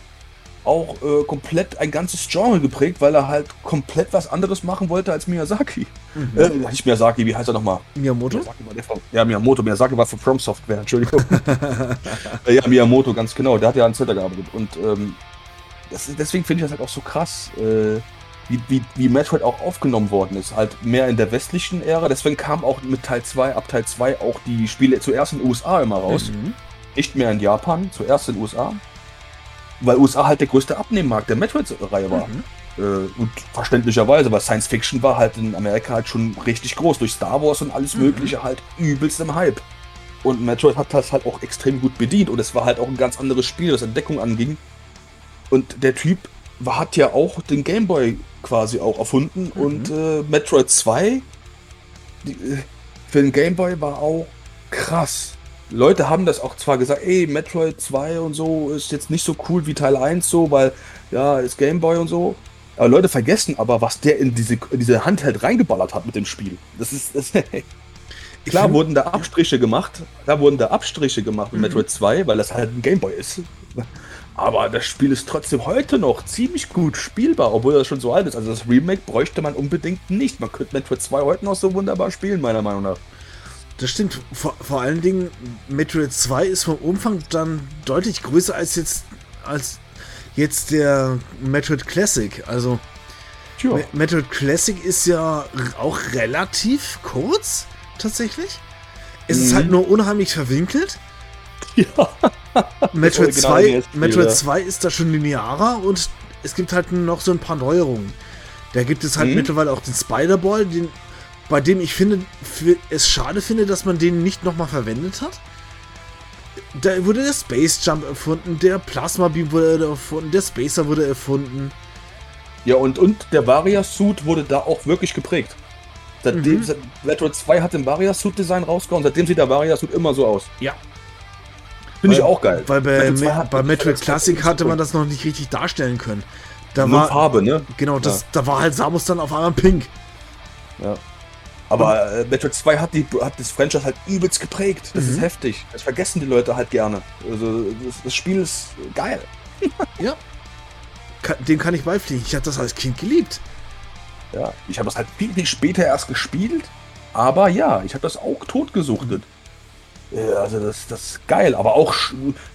auch äh, komplett ein ganzes Genre geprägt, weil er halt komplett was anderes machen wollte als Miyazaki. Mhm. Äh, nicht Miyazaki, wie heißt er nochmal? Miyamoto? Miyazaki ja, Miyamoto. Miyazaki war für From Software, Entschuldigung. Äh, ja, Miyamoto, ganz genau. Der hat ja an Zelda gearbeitet. Und ähm, das, deswegen finde ich das halt auch so krass. Äh, wie, wie, wie Metroid auch aufgenommen worden ist. Halt mehr in der westlichen Ära. Deswegen kam auch mit Teil 2, ab Teil 2 auch die Spiele zuerst in den USA immer raus. Mhm. Nicht mehr in Japan, zuerst in den USA. Weil USA halt der größte Abnehmmarkt der Metroid-Reihe war. Mhm. Äh, und verständlicherweise, weil Science Fiction war halt in Amerika halt schon richtig groß. Durch Star Wars und alles mhm. Mögliche halt übelst im Hype. Und Metroid hat das halt auch extrem gut bedient. Und es war halt auch ein ganz anderes Spiel, das Entdeckung anging. Und der Typ war, hat ja auch den Gameboy quasi auch erfunden. Mhm. Und äh, Metroid 2 die, äh, für den Game Boy war auch krass. Leute haben das auch zwar gesagt, ey, Metroid 2 und so ist jetzt nicht so cool wie Teil 1 so, weil ja, ist Gameboy und so. Aber Leute vergessen aber, was der in diese, in diese Handheld reingeballert hat mit dem Spiel. Das ist. Das Klar wurden da Abstriche gemacht. Da wurden da Abstriche gemacht mit mhm. Metroid 2, weil das halt ein Gameboy ist. Aber das Spiel ist trotzdem heute noch ziemlich gut spielbar, obwohl das schon so alt ist. Also das Remake bräuchte man unbedingt nicht. Man könnte Metroid 2 heute noch so wunderbar spielen, meiner Meinung nach. Das stimmt. Vor, vor allen Dingen, Metroid 2 ist vom Umfang dann deutlich größer als jetzt, als jetzt der Metroid Classic. Also, sure. Metroid Classic ist ja auch relativ kurz, tatsächlich. Es mhm. ist halt nur unheimlich verwinkelt. Ja. Metroid, 2, genau Metroid 2 ist da schon linearer und es gibt halt noch so ein paar Neuerungen. Da gibt es halt mhm. mittlerweile auch den Spider-Ball, den bei dem ich finde, es schade finde, dass man den nicht nochmal verwendet hat. Da wurde der Space Jump erfunden, der Plasma Beam wurde erfunden, der Spacer wurde erfunden. Ja, und, und der Varia-Suit wurde da auch wirklich geprägt. Seitdem mhm. seit Metroid 2 hat den Varia-Suit-Design rausgehauen, seitdem sieht der Varia-Suit immer so aus. Ja. Finde ich auch geil. Weil bei, Metroid, bei Metroid Classic hatte man das noch nicht richtig darstellen können. Da Nur war Farbe, ne? Genau, das, ja. da war halt Samus dann auf einmal pink. Ja. Aber äh, Metroid 2 hat, die, hat das Franchise halt übelst geprägt. Das mhm. ist heftig. Das vergessen die Leute halt gerne. Also das, das Spiel ist geil. ja. Dem kann ich beipflichten. Ich habe das als Kind geliebt. Ja, ich habe das halt viel, viel später erst gespielt. Aber ja, ich habe das auch totgesuchtet. Mhm. Also das, das ist geil, aber auch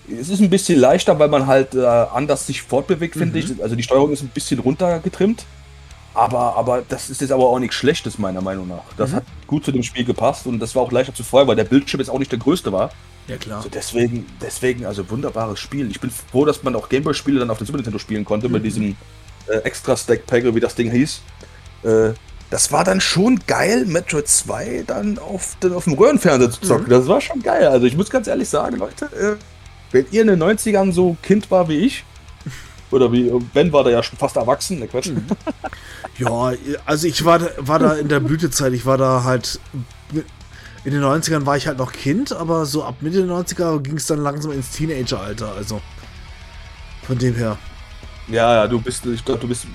es ist ein bisschen leichter, weil man halt äh, anders sich fortbewegt, finde mhm. ich. Also die Steuerung ist ein bisschen runtergetrimmt. Aber, aber das ist jetzt aber auch nichts Schlechtes, meiner Meinung nach. Das mhm. hat gut zu dem Spiel gepasst und das war auch leichter zu vorher, weil der Bildschirm jetzt auch nicht der größte war. Ja, klar. Also deswegen, deswegen, also wunderbares Spiel. Ich bin froh, dass man auch Gameboy-Spiele dann auf dem Super Nintendo spielen konnte, mhm. mit diesem äh, Extra-Stack-Pack, wie das Ding hieß. Äh, das war dann schon geil, Metroid 2 dann auf, den, auf dem Röhrenfernseher zu zocken. Mhm. Das war schon geil. Also ich muss ganz ehrlich sagen, Leute, äh, wenn ihr in den 90ern so Kind war wie ich, oder wie, Ben war da ja schon fast erwachsen, ne Quatsch. Mhm. Ja, also ich war, war da in der Blütezeit, ich war da halt. In den 90ern war ich halt noch Kind, aber so ab Mitte der 90er ging es dann langsam ins Teenageralter, also. Von dem her. Ja, ja, du bist, ich glaube, du bist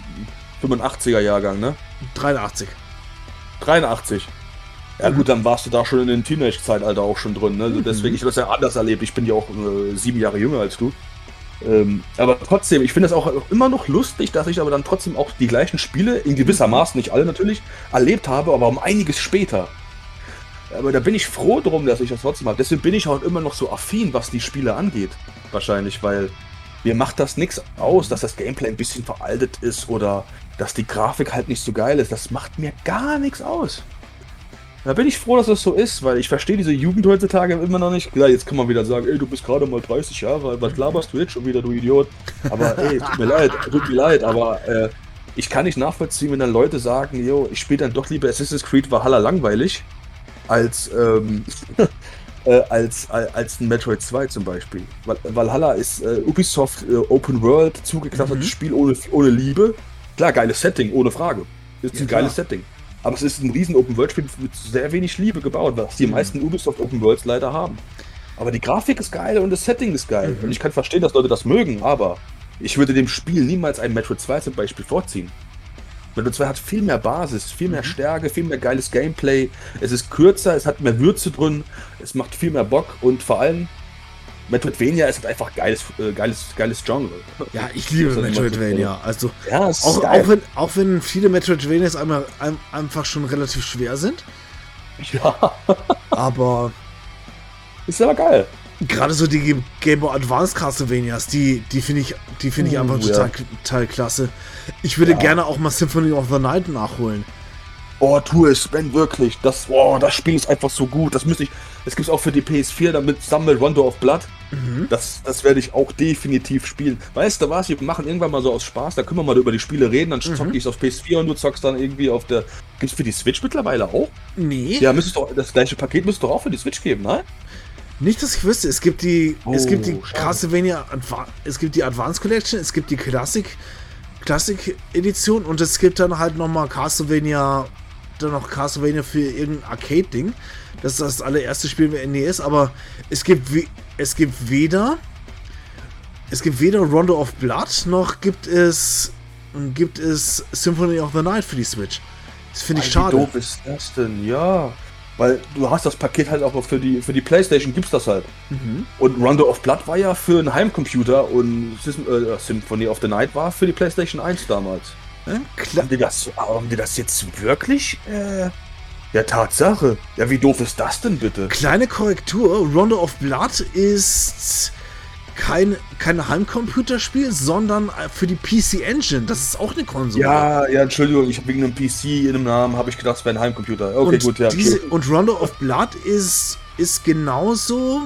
85er Jahrgang, ne? 83. 83. Ja mhm. gut, dann warst du da schon in den Teenage-Zeitalter auch schon drin, ne? Also deswegen, ich habe das ja anders erlebt. Ich bin ja auch äh, sieben Jahre jünger als du. Ähm, aber trotzdem, ich finde es auch immer noch lustig, dass ich aber dann trotzdem auch die gleichen Spiele, in gewissermaßen, nicht alle natürlich, erlebt habe, aber um einiges später. Aber da bin ich froh drum, dass ich das trotzdem habe. Deswegen bin ich auch immer noch so affin, was die Spiele angeht. Wahrscheinlich, weil mir macht das nichts aus, dass das Gameplay ein bisschen veraltet ist oder dass die Grafik halt nicht so geil ist. Das macht mir gar nichts aus. Da bin ich froh, dass das so ist, weil ich verstehe diese Jugend heutzutage immer noch nicht. Klar, jetzt kann man wieder sagen, ey, du bist gerade mal 30 Jahre alt, was laberst du jetzt schon wieder, du Idiot? Aber ey, tut mir leid, tut mir leid, aber äh, ich kann nicht nachvollziehen, wenn dann Leute sagen, yo, ich spiele dann doch lieber Assassin's Creed Valhalla langweilig, als, ähm, äh, als, als, als ein Metroid 2 zum Beispiel. Valhalla ist äh, Ubisoft äh, Open World, zugeknappertes mhm. Spiel ohne, ohne Liebe. Klar, geiles Setting, ohne Frage. Ist ja, ein geiles klar. Setting. Aber es ist ein riesen Open-World-Spiel mit sehr wenig Liebe gebaut, was die mhm. meisten Ubisoft Open-Worlds leider haben. Aber die Grafik ist geil und das Setting ist geil. Mhm. Und ich kann verstehen, dass Leute das mögen, aber ich würde dem Spiel niemals ein Metroid 2 zum Beispiel vorziehen. Metroid 2 hat viel mehr Basis, viel mehr mhm. Stärke, viel mehr geiles Gameplay. Es ist kürzer, es hat mehr Würze drin, es macht viel mehr Bock und vor allem Metroidvania ist halt einfach geiles, äh, geiles, geiles Genre. Ja, ich liebe Metroidvania. Also ja, auch, auch, wenn, auch wenn viele Metroidvanias einmal, ein, einfach schon relativ schwer sind. Ja. aber. Ist aber geil. Gerade so die Game Boy Advance Castlevanias, die, die finde ich, die finde ich uh, einfach total, ja. total klasse. Ich würde ja. gerne auch mal Symphony of the Night nachholen. Oh, tu es, Ben, wirklich. Das, oh, das Spiel ist einfach so gut. Das müsste ich. Das gibt es auch für die PS4, damit Sammel Rondo of Blood. Mhm. Das, das werde ich auch definitiv spielen. Weißt du was? Wir machen irgendwann mal so aus Spaß. Da können wir mal über die Spiele reden. Dann mhm. zocke ich es auf PS4 und du zockst dann irgendwie auf der. Gibt es für die Switch mittlerweile auch? Nee. Ja, müsste doch, das gleiche Paket müsste doch auch für die Switch geben, nein? Nicht, dass ich wüsste. Es gibt die, oh, es gibt die Castlevania, es gibt die Advanced Collection, es gibt die Classic, Classic Edition und es gibt dann halt nochmal Castlevania dann noch Castlevania für irgendein Arcade-Ding. Das ist das allererste Spiel mit NES, aber es gibt, es gibt weder es gibt weder Rondo of Blood noch gibt es gibt es Symphony of the Night für die Switch. Das finde ich schade. Wie doof ist das denn? Ja. Weil du hast das Paket halt auch für die, für die Playstation, gibt's das halt. Mhm. Und Rondo of Blood war ja für einen Heimcomputer und äh, Symphony of the Night war für die Playstation 1 damals. Klar. Haben die das, haben die das jetzt wirklich? Äh, ja, Tatsache. Ja, wie doof ist das denn bitte? Kleine Korrektur: Rondo of Blood ist kein, kein Heimcomputerspiel, sondern äh, für die PC Engine. Das ist auch eine Konsole. Ja, ja, Entschuldigung, ich habe wegen einem PC in einem Namen habe ich gedacht, es wäre ein Heimcomputer. Okay, und gut, ja. Diese, und Rondo of Blood ist, ist genauso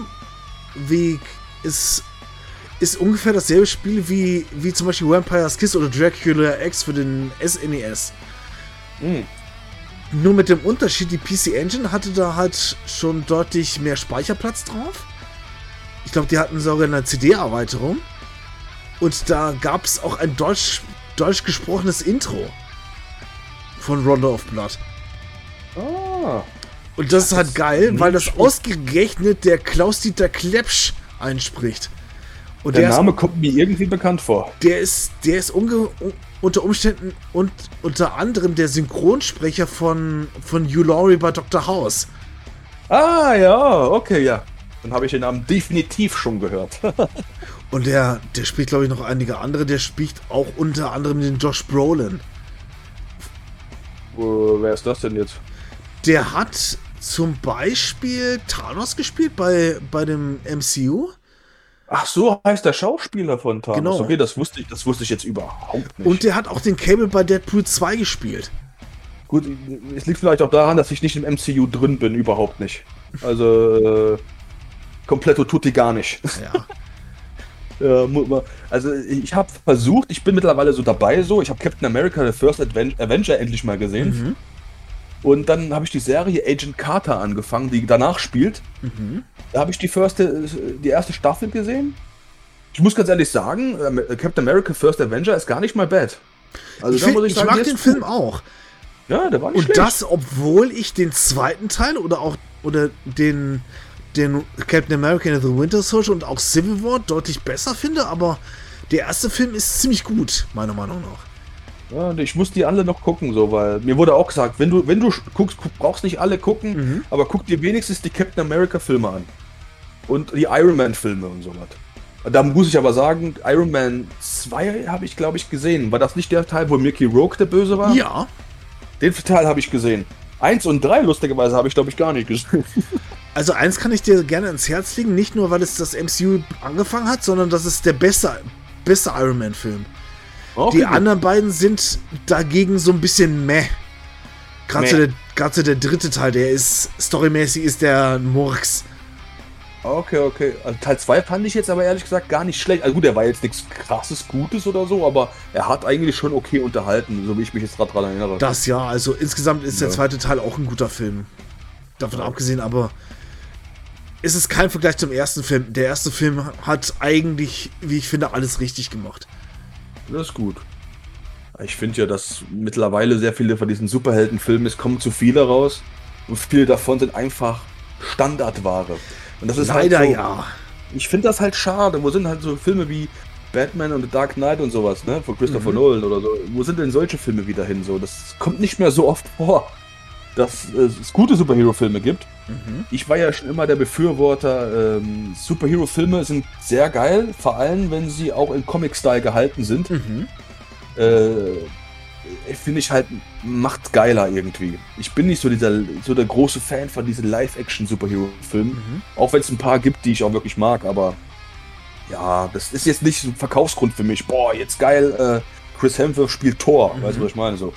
wie ist ist ungefähr dasselbe Spiel wie, wie zum Beispiel Vampire's Kiss oder Dracula X für den SNES. Mhm. Nur mit dem Unterschied, die PC Engine hatte da halt schon deutlich mehr Speicherplatz drauf. Ich glaube, die hatten sogar eine CD-Erweiterung. Und da gab es auch ein deutsch, deutsch gesprochenes Intro von Rondo of Blood. Ah. Und das ist halt geil, weil das ausgerechnet der Klaus-Dieter Klepsch einspricht. Und der, der Name ist, kommt mir irgendwie bekannt vor. Der ist, der ist unge, unter Umständen und unter anderem der Synchronsprecher von, von Hugh Laurie bei Dr. House. Ah, ja, okay, ja. Dann habe ich den Namen definitiv schon gehört. Und der, der spielt, glaube ich, noch einige andere. Der spielt auch unter anderem den Josh Brolin. Uh, wer ist das denn jetzt? Der hat zum Beispiel Thanos gespielt bei, bei dem MCU. Ach so heißt der Schauspieler von Thanos. Genau. Okay, das wusste ich, das wusste ich jetzt überhaupt nicht. Und der hat auch den Cable bei Deadpool 2 gespielt. Gut, es liegt vielleicht auch daran, dass ich nicht im MCU drin bin, überhaupt nicht. Also, äh, Kompletto tutti gar nicht. Ja. also ich habe versucht, ich bin mittlerweile so dabei so, ich habe Captain America The First Avenger endlich mal gesehen. Mhm. Und dann habe ich die Serie Agent Carter angefangen, die danach spielt. Mhm. Da habe ich die, first, die erste Staffel gesehen. Ich muss ganz ehrlich sagen, äh, Captain America First Avenger ist gar nicht mal bad. Also ich, find, ich, ich mag den Film auch. Ja, der war nicht Und schlecht. das, obwohl ich den zweiten Teil oder auch oder den den Captain America and the Winter Soldier und auch Civil War deutlich besser finde, aber der erste Film ist ziemlich gut, meiner Meinung nach. Ja, ich muss die alle noch gucken, so, weil mir wurde auch gesagt, wenn du, wenn du guckst, brauchst nicht alle gucken, mhm. aber guck dir wenigstens die Captain America Filme an. Und die Iron Man Filme und so was. Da muss ich aber sagen, Iron Man 2 habe ich, glaube ich, gesehen. War das nicht der Teil, wo Mickey Rourke der Böse war? Ja. Den Teil habe ich gesehen. Eins und drei, lustigerweise, habe ich, glaube ich, gar nicht gesehen. Also eins kann ich dir gerne ins Herz legen, nicht nur, weil es das MCU angefangen hat, sondern das ist der beste, beste Iron Man-Film. Okay. Die anderen beiden sind dagegen so ein bisschen meh. Gerade so, der, so der dritte Teil, der ist storymäßig ist der Murks. Okay, okay. Also Teil 2 fand ich jetzt aber ehrlich gesagt gar nicht schlecht. Also gut, er war jetzt nichts krasses Gutes oder so, aber er hat eigentlich schon okay unterhalten, so wie ich mich jetzt gerade dran erinnere. Das ja, also insgesamt ist ja. der zweite Teil auch ein guter Film. Davon ja. abgesehen, aber es ist kein Vergleich zum ersten Film. Der erste Film hat eigentlich, wie ich finde, alles richtig gemacht. Das ist gut. Ich finde ja, dass mittlerweile sehr viele von diesen Superheldenfilmen, es kommen zu viele raus und viele davon sind einfach Standardware. Und das ist halt Leider halt so, ja. Ich finde das halt schade. Wo sind halt so Filme wie Batman und The Dark Knight und sowas, ne? Von Christopher mhm. Nolan oder so. Wo sind denn solche Filme wieder hin? So, das kommt nicht mehr so oft vor dass es gute Superhero-Filme gibt. Mhm. Ich war ja schon immer der Befürworter, ähm, Superhero-Filme sind sehr geil, vor allem wenn sie auch in Comic-Style gehalten sind. Mhm. Äh, Finde ich halt, macht geiler irgendwie. Ich bin nicht so dieser so der große Fan von diesen Live-Action-Superhero-Filmen. Mhm. Auch wenn es ein paar gibt, die ich auch wirklich mag, aber ja, das ist jetzt nicht so ein Verkaufsgrund für mich. Boah, jetzt geil, äh, Chris Hemsworth spielt Thor. Weißt du, mhm. was ich meine? So.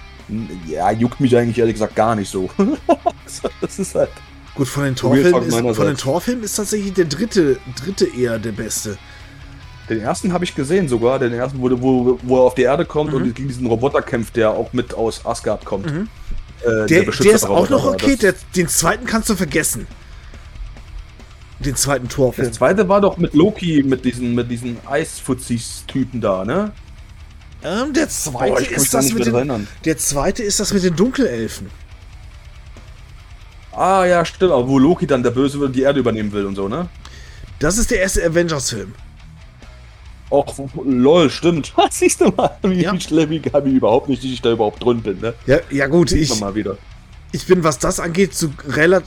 Ja, juckt mich eigentlich ehrlich gesagt gar nicht so. das ist halt. Gut, von den Torfilmen ist, von den Torfilmen ist tatsächlich der dritte, dritte eher der beste. Den ersten habe ich gesehen sogar, den ersten, wo, wo, wo er auf die Erde kommt mhm. und gegen diesen Roboter kämpft, der auch mit aus Asgard kommt. Mhm. Äh, der, der, der, ist auch noch okay, der, den zweiten kannst du vergessen. Den zweiten Torfilm. Der zweite war doch mit Loki, mit diesen, mit diesen Eisfuzis-Typen da, ne? Ähm, der zweite Boah, ist das mit den, Der zweite ist das mit den Dunkelelfen. Ah, ja, stimmt. Aber wo Loki dann der Böse wird und die Erde übernehmen will und so, ne? Das ist der erste Avengers-Film. Och, lol, stimmt. Was siehst du mal, wie ja. schlimm ich überhaupt nicht, dass ich da überhaupt drin bin, ne? Ja, ja gut, ich, mal wieder. ich bin, was das angeht, so,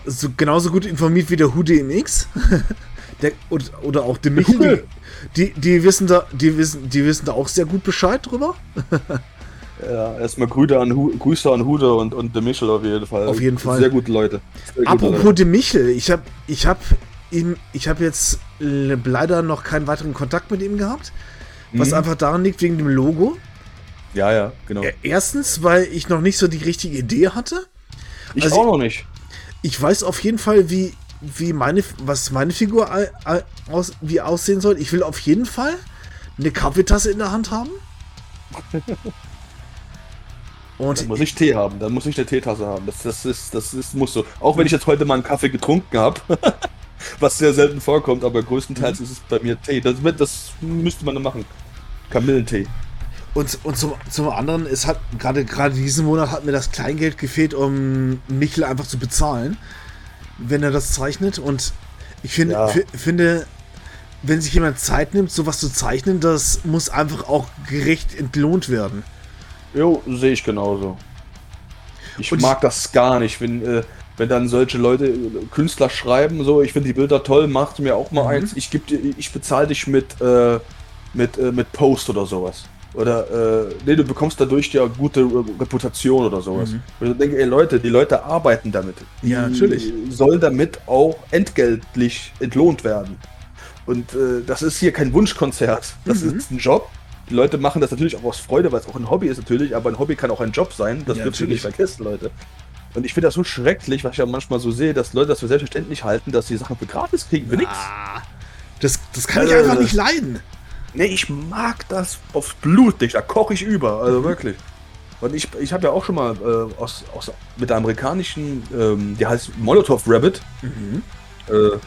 so genauso gut informiert wie der HUDMX. der, oder, oder auch der Michel. Die, die, die, wissen da, die, wissen, die wissen da auch sehr gut Bescheid drüber. Ja, erstmal Grüße an, Grüße an Hude und, und De Michel auf jeden Fall. Auf jeden Fall. Sehr gute Leute. Sehr Apropos Leute. De Michel, ich habe ich hab ihm, ich habe jetzt leider noch keinen weiteren Kontakt mit ihm gehabt, was mhm. einfach daran liegt wegen dem Logo. Ja, ja, genau. Erstens, weil ich noch nicht so die richtige Idee hatte. Ich also auch noch nicht. Ich weiß auf jeden Fall, wie, wie meine, was meine Figur aus, wie aussehen soll. Ich will auf jeden Fall eine Kaffeetasse in der Hand haben. Und dann muss ich Tee haben, dann muss ich eine Teetasse haben. Das, das, ist, das ist, muss so. Auch wenn ich jetzt heute mal einen Kaffee getrunken habe, was sehr selten vorkommt, aber größtenteils mhm. ist es bei mir Tee. Das, das müsste man machen. Kamillentee. Und, und zum, zum anderen, es hat gerade gerade diesen Monat hat mir das Kleingeld gefehlt, um Michel einfach zu bezahlen, wenn er das zeichnet. Und ich find, ja. finde, wenn sich jemand Zeit nimmt, sowas zu zeichnen, das muss einfach auch gerecht entlohnt werden. Jo, sehe ich genauso. Ich und mag das gar nicht, wenn, äh, wenn dann solche Leute, äh, Künstler schreiben, so, ich finde die Bilder toll, macht mir auch mal mhm. eins, ich, ich bezahle dich mit, äh, mit, äh, mit Post oder sowas. Oder, äh, nee, du bekommst dadurch ja gute Reputation oder sowas. Mhm. Und ich denke, ey Leute, die Leute arbeiten damit. Die ja, natürlich. Sollen damit auch entgeltlich entlohnt werden. Und äh, das ist hier kein Wunschkonzert. Das mhm. ist ein Job die Leute machen das natürlich auch aus Freude, weil es auch ein Hobby ist natürlich, aber ein Hobby kann auch ein Job sein. Das ja, dürft ihr nicht vergessen, Leute. Und ich finde das so schrecklich, was ich ja manchmal so sehe, dass Leute das für selbstverständlich halten, dass sie Sachen für gratis kriegen, für nichts. Ah, das, das kann ich einfach nicht leiden. Nee, ich mag das aufs Blut nicht, da koche ich über, also mhm. wirklich. Und ich, ich habe ja auch schon mal äh, aus, aus, mit der amerikanischen, ähm, die heißt Molotov Rabbit, mhm. äh,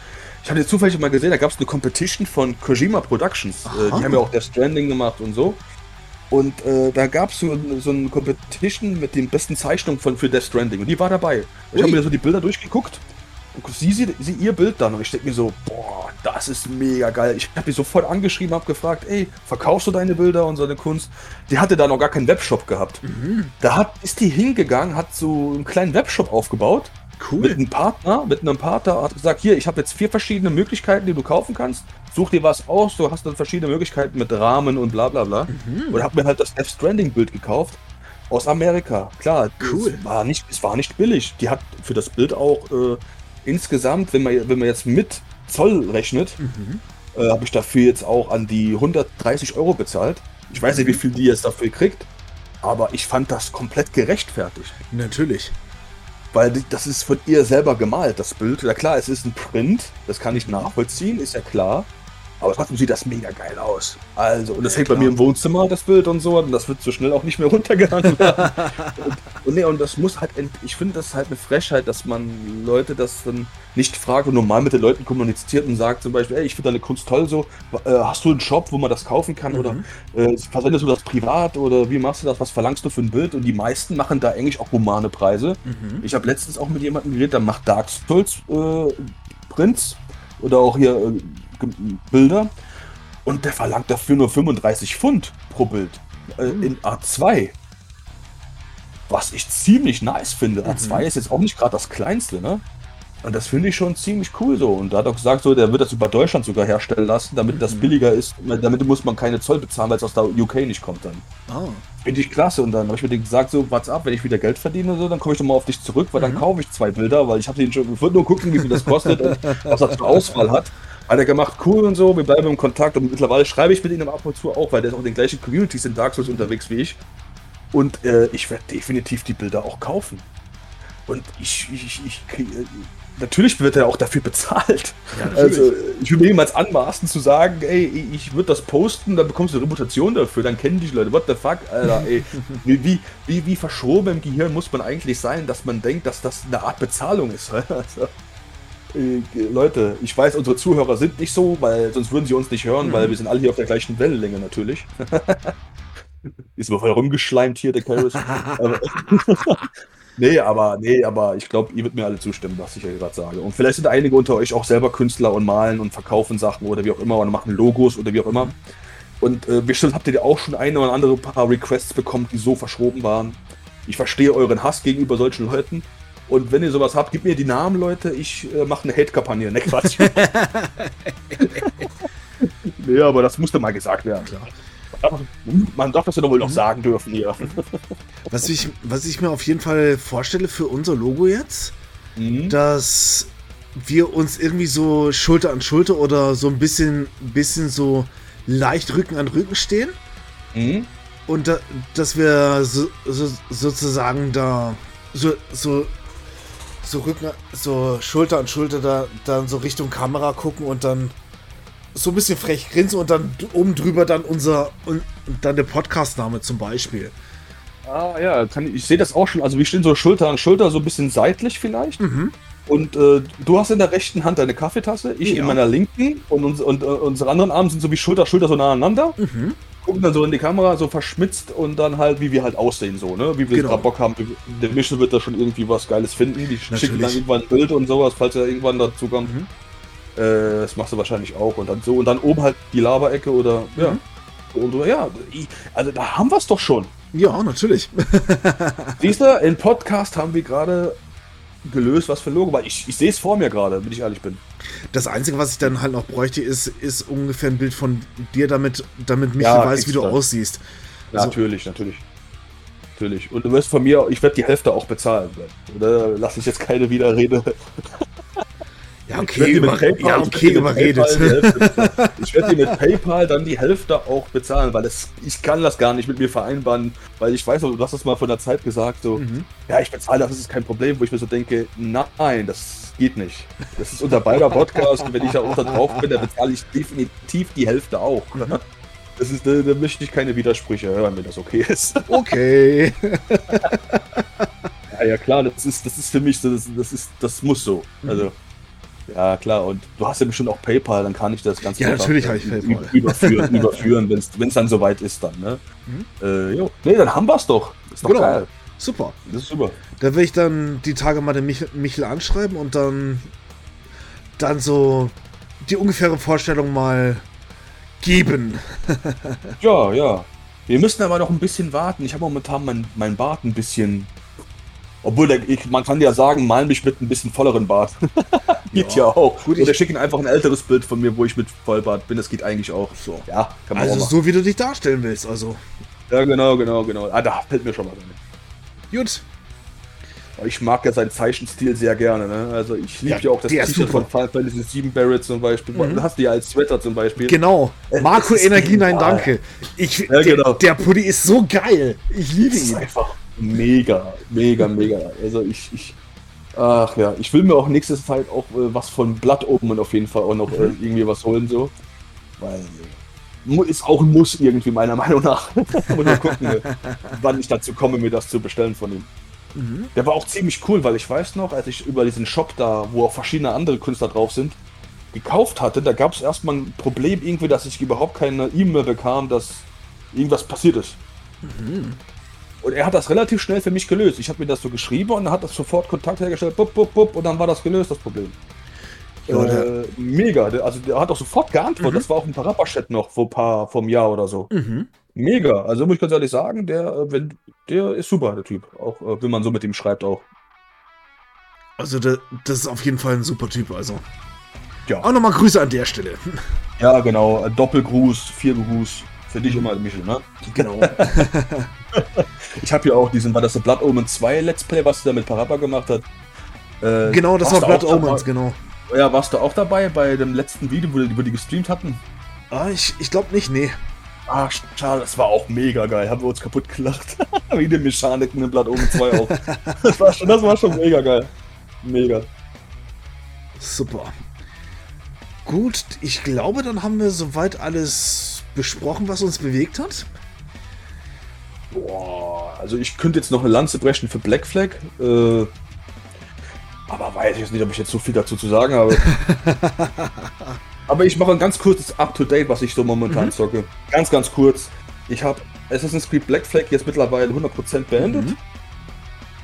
ich habe jetzt zufällig mal gesehen, da gab es eine Competition von Kojima Productions. Äh, die haben ja auch der Stranding gemacht und so. Und äh, da gab es so, so eine Competition mit den besten Zeichnungen von, für Death Stranding. Und die war dabei. Ich habe mir so die Bilder durchgeguckt. Sie sieht sie ihr Bild dann. Und ich denke mir so, boah, das ist mega geil. Ich habe die sofort angeschrieben, habe gefragt, ey, verkaufst du deine Bilder und so eine Kunst? Die hatte da noch gar keinen Webshop gehabt. Mhm. Da hat, ist die hingegangen, hat so einen kleinen Webshop aufgebaut Cool. Mit einem Partner, mit einem Partner hat gesagt, hier, ich habe jetzt vier verschiedene Möglichkeiten, die du kaufen kannst. Such dir was aus, du hast dann verschiedene Möglichkeiten mit Rahmen und bla bla bla. Mhm. Und habe mir halt das Death Stranding Bild gekauft. Aus Amerika. Klar, cool. es, war nicht, es war nicht billig. Die hat für das Bild auch äh, insgesamt, wenn man, wenn man jetzt mit Zoll rechnet, mhm. äh, habe ich dafür jetzt auch an die 130 Euro bezahlt. Ich weiß nicht, wie viel die jetzt dafür kriegt, aber ich fand das komplett gerechtfertigt. Natürlich. Weil das ist von ihr selber gemalt, das Bild. Ja klar, es ist ein Print, das kann ich nachvollziehen, ist ja klar. Aber trotzdem sieht das mega geil aus. Also, und das ja, hängt klar. bei mir im Wohnzimmer, das Bild und so, und das wird so schnell auch nicht mehr runtergegangen und, und, nee, und das muss halt, ich finde das halt eine Frechheit, dass man Leute das dann nicht fragt und normal mit den Leuten kommuniziert und sagt zum Beispiel, ey, ich finde deine Kunst toll so, äh, hast du einen Shop, wo man das kaufen kann mhm. oder äh, versendest du das privat oder wie machst du das, was verlangst du für ein Bild? Und die meisten machen da eigentlich auch humane Preise. Mhm. Ich habe letztens auch mit jemandem geredet, der macht Dark Souls äh, Prints oder auch hier äh, Bilder und der verlangt dafür nur 35 Pfund pro Bild äh, mhm. in A2. Was ich ziemlich nice finde. A2 mhm. ist jetzt auch nicht gerade das kleinste, ne? Und das finde ich schon ziemlich cool so. Und da hat er gesagt, so, der wird das über Deutschland sogar herstellen lassen, damit mhm. das billiger ist. Damit muss man keine Zoll bezahlen, weil es aus der UK nicht kommt dann. Oh. Finde ich klasse. Und dann habe ich mir gesagt, so, what's up, wenn ich wieder Geld verdiene, so, dann komme ich nochmal auf dich zurück, weil mhm. dann kaufe ich zwei Bilder, weil ich habe den schon, ich wollte nur gucken, wie viel das kostet und was er zur Auswahl hat. Hat er gemacht, cool und so, wir bleiben im Kontakt und mittlerweile schreibe ich mit ihm ab und zu auch, weil der ist auch in den gleichen Communities in Dark Souls unterwegs wie ich. Und äh, ich werde definitiv die Bilder auch kaufen. Und ich, ich, ich, ich natürlich wird er auch dafür bezahlt. Ja, also ich würde mir jemals anmaßen zu sagen, ey, ich würde das posten, dann bekommst du eine Reputation dafür, dann kennen dich Leute. What the fuck, Alter, ey. wie, wie, wie, wie verschoben im Gehirn muss man eigentlich sein, dass man denkt, dass das eine Art Bezahlung ist. Also, äh, Leute, ich weiß, unsere Zuhörer sind nicht so, weil sonst würden sie uns nicht hören, mhm. weil wir sind alle hier auf der gleichen Wellenlänge natürlich. Ist aber voll rumgeschleimt hier, der Karis. Nee, aber, nee, aber ich glaube, ihr würdet mir alle zustimmen, was ich ja gerade sage. Und vielleicht sind einige unter euch auch selber Künstler und malen und verkaufen Sachen oder wie auch immer und machen Logos oder wie auch immer. Und äh, bestimmt habt ihr auch schon eine oder andere paar Requests bekommen, die so verschoben waren. Ich verstehe euren Hass gegenüber solchen Leuten. Und wenn ihr sowas habt, gebt mir die Namen, Leute. Ich äh, mache eine Hate-Kampagne. Ne, Quatsch. nee, aber das musste mal gesagt werden. Klar. Man darf das ja doch wohl noch mhm. sagen dürfen hier. Was ich, was ich mir auf jeden Fall vorstelle für unser Logo jetzt, mhm. dass wir uns irgendwie so Schulter an Schulter oder so ein bisschen, bisschen so leicht Rücken an Rücken stehen. Mhm. Und da, dass wir so, so, sozusagen da so, so, so Rücken, so Schulter an Schulter da dann so Richtung Kamera gucken und dann so ein bisschen frech grinsen und dann oben drüber dann unser und dann der Podcastname zum Beispiel. Ah ja, kann ich, sehe das auch schon. Also wir stehen so Schulter an Schulter, so ein bisschen seitlich vielleicht. Mhm. Und äh, du hast in der rechten Hand deine Kaffeetasse, ich ja. in meiner linken und, uns, und äh, unsere anderen Arme sind so wie Schulter Schulter so nah aneinander. Mhm. Gucken dann so in die Kamera, so verschmitzt und dann halt, wie wir halt aussehen, so, ne? Wie wir genau. Bock haben. Der Michel wird da schon irgendwie was Geiles finden. Die Natürlich. schicken dann irgendwann ein Bild und sowas, falls er irgendwann dazu kommt. Mhm. Äh, das machst du wahrscheinlich auch. Und dann so, und dann oben halt die Lava-Ecke oder ja. Mhm. Und ja, also da haben wir es doch schon. Ja, natürlich. Siehst du, im Podcast haben wir gerade gelöst, was für ein Logo war. Ich, ich sehe es vor mir gerade, wenn ich ehrlich bin. Das Einzige, was ich dann halt noch bräuchte, ist, ist ungefähr ein Bild von dir, damit, damit Michi ja, weiß, wie du aussiehst. Also, natürlich, natürlich. Natürlich. Und du wirst von mir, ich werde die Hälfte auch bezahlen. Oder lasse ich jetzt keine Widerrede. Ja, okay, über, PayPal, ja, okay überredet. ich werde dir mit PayPal dann die Hälfte auch bezahlen, weil es, ich kann das gar nicht mit mir vereinbaren, weil ich weiß, du hast das mal von der Zeit gesagt, so, mhm. ja, ich bezahle das, ist kein Problem, wo ich mir so denke, nein, das geht nicht. Das ist unser beider Podcast und wenn ich da unter drauf bin, dann bezahle ich definitiv die Hälfte auch. Mhm. Das ist, da, da möchte ich keine Widersprüche hören, wenn das okay ist. Okay. ja, ja, klar, das ist, das ist für mich so, das, das, ist, das muss so. Also. Ja, klar. Und du hast ja bestimmt auch PayPal, dann kann ich das Ganze ja, natürlich habe ich PayPal. überführen, überführen wenn es dann soweit ist dann. Ne? Mhm. Äh, jo. Nee, dann haben wir es doch. Ist doch genau. geil. Super. Das ist super. Da will ich dann die Tage mal den Michel, Michel anschreiben und dann, dann so die ungefähre Vorstellung mal geben. ja, ja. Wir müssen aber noch ein bisschen warten. Ich habe momentan mein, mein Bart ein bisschen obwohl, der, ich, man kann ja sagen, mal mich mit ein bisschen volleren Bart. geht ja, ja auch. Gut, Oder schicken einfach ein älteres Bild von mir, wo ich mit Vollbart bin. Das geht eigentlich auch. So. Ja, kann man Also so, wie du dich darstellen willst, also. Ja, genau, genau, genau. Ah, da fällt mir schon mal rein. Gut. Ich mag ja seinen Zeichenstil sehr gerne. Ne? Also ich liebe ja, ja, auch das T-Shirt von Final Fantasy 7 Barrett zum Beispiel. Mhm. Du hast die ja als Sweater zum Beispiel. Genau. Marco Energie, nein, danke. Ich, ja, der, genau. der Pulli ist so geil. Ich liebe ihn. Einfach mega, mega, mega. Also ich, ich, ach ja, ich will mir auch nächste Zeit auch äh, was von oben und auf jeden Fall auch noch äh, mhm. irgendwie was holen, so. Weil ist auch ein Muss irgendwie, meiner Meinung nach. Muss mal gucken, äh, wann ich dazu komme, mir das zu bestellen von ihm. Mhm. Der war auch ziemlich cool, weil ich weiß noch, als ich über diesen Shop da, wo auch verschiedene andere Künstler drauf sind, gekauft hatte, da gab es erstmal ein Problem irgendwie, dass ich überhaupt keine E-Mail bekam, dass irgendwas passiert ist. Mhm. Und er hat das relativ schnell für mich gelöst. Ich habe mir das so geschrieben und er hat das sofort Kontakt hergestellt, bup, bup, bup, und dann war das gelöst, das Problem. Ja, äh, mega, also der hat auch sofort geantwortet. Mhm. Das war auch ein Parappa-Chat noch vor paar vom Jahr oder so. Mhm. Mega, also muss ich ganz ehrlich sagen, der, äh, wenn, der ist super, der Typ. Auch äh, wenn man so mit ihm schreibt auch. Also der, das ist auf jeden Fall ein super Typ, also. Ja. Auch nochmal Grüße an der Stelle. Ja, genau. Doppelgruß, Viergruß. Für dich immer, Michel, ne? Genau. ich habe hier auch diesen, war das so Blood Omen 2 Let's Play, was der mit Parappa gemacht hat? Äh, genau, das war Blood Omens, genau. Ja, warst du auch dabei bei dem letzten Video, wo die, wo die gestreamt hatten? Ah, ich, ich glaube nicht, nee. Ah, schade, das war auch mega geil. Haben wir uns kaputt gelacht. Wie die Mechaniken in Blood Omen 2 auch. das, war schon, das war schon mega geil. Mega. Super. Gut, ich glaube, dann haben wir soweit alles besprochen, was uns bewegt hat? Boah, also ich könnte jetzt noch eine Lanze brechen für Black Flag. Äh, aber weiß ich jetzt nicht, ob ich jetzt so viel dazu zu sagen habe. aber ich mache ein ganz kurzes Up-to-Date, was ich so momentan mhm. zocke. Ganz, ganz kurz. Ich habe Assassin's Creed Black Flag jetzt mittlerweile 100% beendet. Mhm.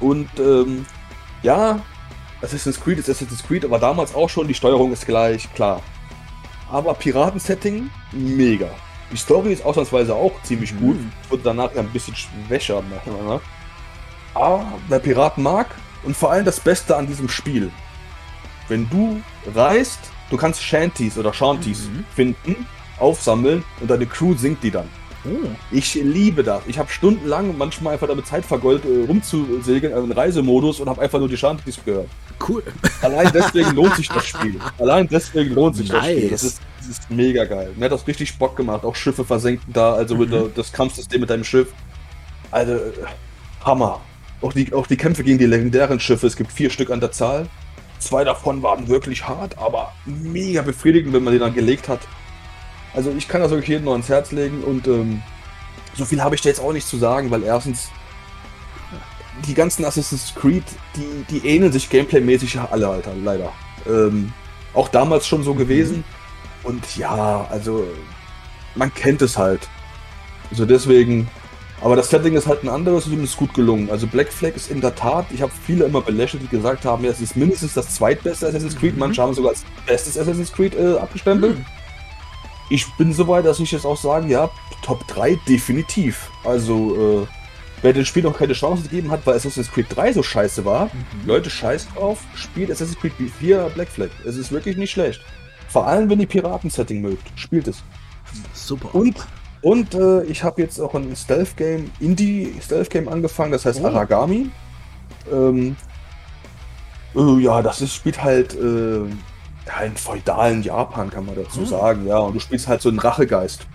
Und ähm, ja, Assassin's Creed ist Assassin's Creed, aber damals auch schon, die Steuerung ist gleich, klar. Aber Piratensetting, mega. Die Story ist ausnahmsweise auch ziemlich mhm. gut. Wird danach ein bisschen schwächer. Aber wer Piraten mag und vor allem das Beste an diesem Spiel. Wenn du reist, du kannst Shanties oder Shanties mhm. finden, aufsammeln und deine Crew singt die dann. Oh. Ich liebe das. Ich habe stundenlang manchmal einfach damit Zeit vergoldet, äh, rumzusegeln, also in Reisemodus und habe einfach nur die Shanties gehört. Cool. Allein deswegen lohnt sich das Spiel. Allein deswegen lohnt sich nice. das Spiel. Das ist, das ist, mega geil. Mir hat das richtig Bock gemacht. Auch Schiffe versenken da, also mhm. der, das Kampfsystem mit deinem Schiff. Also, Hammer. Auch die, auch die Kämpfe gegen die legendären Schiffe, es gibt vier Stück an der Zahl. Zwei davon waren wirklich hart, aber mega befriedigend, wenn man die dann gelegt hat. Also ich kann das wirklich jedem noch ans Herz legen und ähm, so viel habe ich da jetzt auch nicht zu sagen, weil erstens die ganzen Assassin's Creed, die, die ähneln sich gameplaymäßig alle, Alter, leider. Ähm, auch damals schon so mhm. Und ja, also man kennt es halt. Also deswegen, aber das Setting ist halt ein anderes und ist gut gelungen. Also Black Flag ist in der Tat, ich habe viele immer belächelt, die gesagt haben, ja, es ist mindestens das zweitbeste Assassin's Creed. Mhm. Manche haben sogar als bestes Assassin's Creed äh, abgestempelt. Mhm ich bin so weit, dass ich jetzt auch sagen, ja, Top 3 definitiv. Also, äh, wer dem Spiel noch keine Chance gegeben hat, weil Assassin's Creed 3 so scheiße war, mhm. Leute, scheiß drauf, spielt Assassin's Creed 4 Black Flag. Es ist wirklich nicht schlecht. Vor allem, wenn ihr Piraten-Setting mögt, spielt es. Super. Und, und äh, ich habe jetzt auch ein Stealth-Game, Indie-Stealth-Game angefangen, das heißt oh. Aragami. Ähm, äh, ja, das ist, spielt halt äh, ja, in feudalen Japan, kann man dazu mhm. sagen, ja. Und du spielst halt so einen Rachegeist.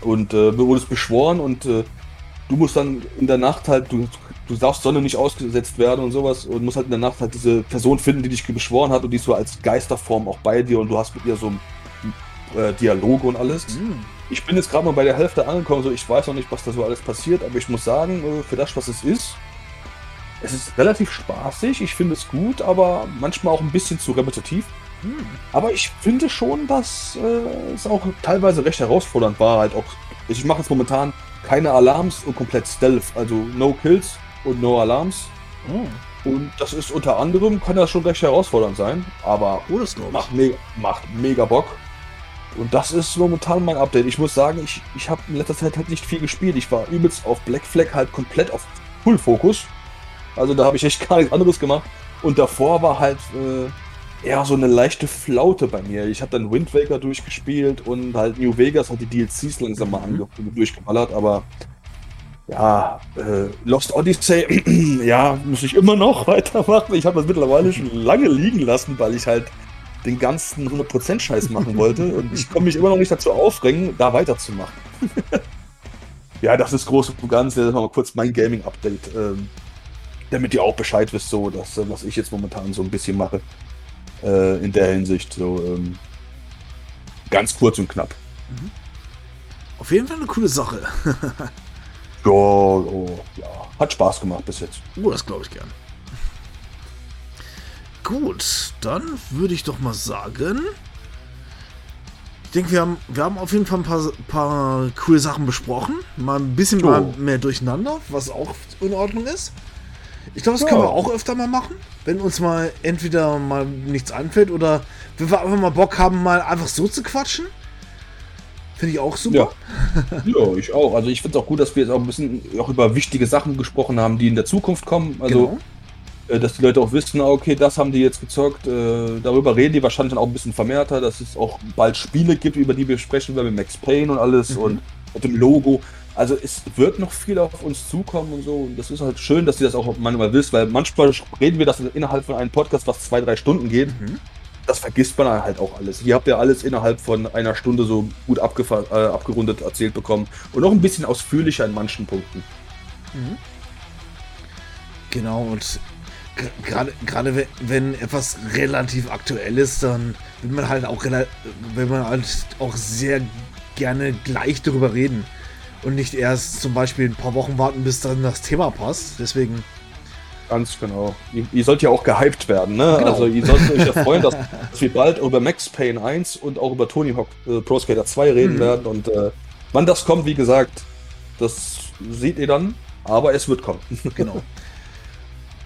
Und äh, du wurdest beschworen und äh, du musst dann in der Nacht halt, du, du darfst Sonne nicht ausgesetzt werden und sowas und musst halt in der Nacht halt diese Person finden, die dich beschworen hat und die ist so als Geisterform auch bei dir und du hast mit ihr so äh, Dialoge und alles. Mhm. Ich bin jetzt gerade mal bei der Hälfte angekommen, so ich weiß noch nicht, was da so alles passiert, aber ich muss sagen, äh, für das, was es ist, es ist relativ spaßig, ich finde es gut, aber manchmal auch ein bisschen zu repetitiv. Hm. Aber ich finde schon, dass äh, es auch teilweise recht herausfordernd war. Halt auch, ich mache jetzt momentan keine Alarms und komplett Stealth, also No Kills und No Alarms. Hm. Und das ist unter anderem, kann das schon recht herausfordernd sein, aber oh, macht, me macht mega Bock. Und das ist momentan mein Update. Ich muss sagen, ich, ich habe in letzter Zeit halt nicht viel gespielt. Ich war übelst auf Black Flag halt komplett auf Full Fokus. Also da habe ich echt gar nichts anderes gemacht. Und davor war halt äh, eher so eine leichte Flaute bei mir. Ich habe dann Wind Waker durchgespielt und halt New Vegas hat die DLCs langsam mal mhm. durchgeballert, aber ja, äh, Lost Odyssey, ja, muss ich immer noch weitermachen. Ich habe das mittlerweile schon lange liegen lassen, weil ich halt den ganzen 100% Scheiß machen wollte und ich komme mich immer noch nicht dazu aufregen, da weiterzumachen. ja, das ist groß und ganz. Das ist mal kurz mein Gaming-Update, ähm, damit ihr auch Bescheid wisst, so, dass, was ich jetzt momentan so ein bisschen mache äh, in der Hinsicht. So ähm, ganz kurz und knapp. Mhm. Auf jeden Fall eine coole Sache. Ja, oh, ja, hat Spaß gemacht bis jetzt. Oh, das glaube ich gern. Gut, dann würde ich doch mal sagen. Ich denke, wir haben, wir haben auf jeden Fall ein paar, paar coole Sachen besprochen. Mal ein bisschen oh. mal mehr durcheinander, was auch in Ordnung ist. Ich glaube, das ja. können wir auch öfter mal machen, wenn uns mal entweder mal nichts anfällt oder wenn wir einfach mal Bock haben, mal einfach so zu quatschen. Finde ich auch super. Ja. ja, ich auch. Also ich finde es auch gut, dass wir jetzt auch ein bisschen auch über wichtige Sachen gesprochen haben, die in der Zukunft kommen. Also genau. Äh, dass die Leute auch wissen, okay, das haben die jetzt gezockt. Äh, darüber reden die wahrscheinlich dann auch ein bisschen vermehrter, dass es auch bald Spiele gibt, über die wir sprechen, weil mit Max Payne und alles mhm. und mit dem Logo. Also es wird noch viel auf uns zukommen und so. Und das ist halt schön, dass ihr das auch manchmal wisst, weil manchmal reden wir das innerhalb von einem Podcast, was zwei, drei Stunden geht. Mhm. Das vergisst man halt auch alles. Ihr habt ja alles innerhalb von einer Stunde so gut äh, abgerundet erzählt bekommen. Und noch ein bisschen ausführlicher in manchen Punkten. Mhm. Genau, und gerade wenn etwas relativ aktuell ist, dann will man halt auch wenn man halt auch sehr gerne gleich darüber reden und nicht erst zum Beispiel ein paar Wochen warten, bis dann das Thema passt. Deswegen. Ganz genau. Ihr, ihr sollt ja auch gehypt werden, ne? Genau. Also ihr sollt euch ja freuen, dass, dass, wir bald über Max Payne 1 und auch über Tony Hawk äh, Pro Skater 2 reden mhm. werden. Und äh, wann das kommt, wie gesagt, das seht ihr dann, aber es wird kommen. Genau.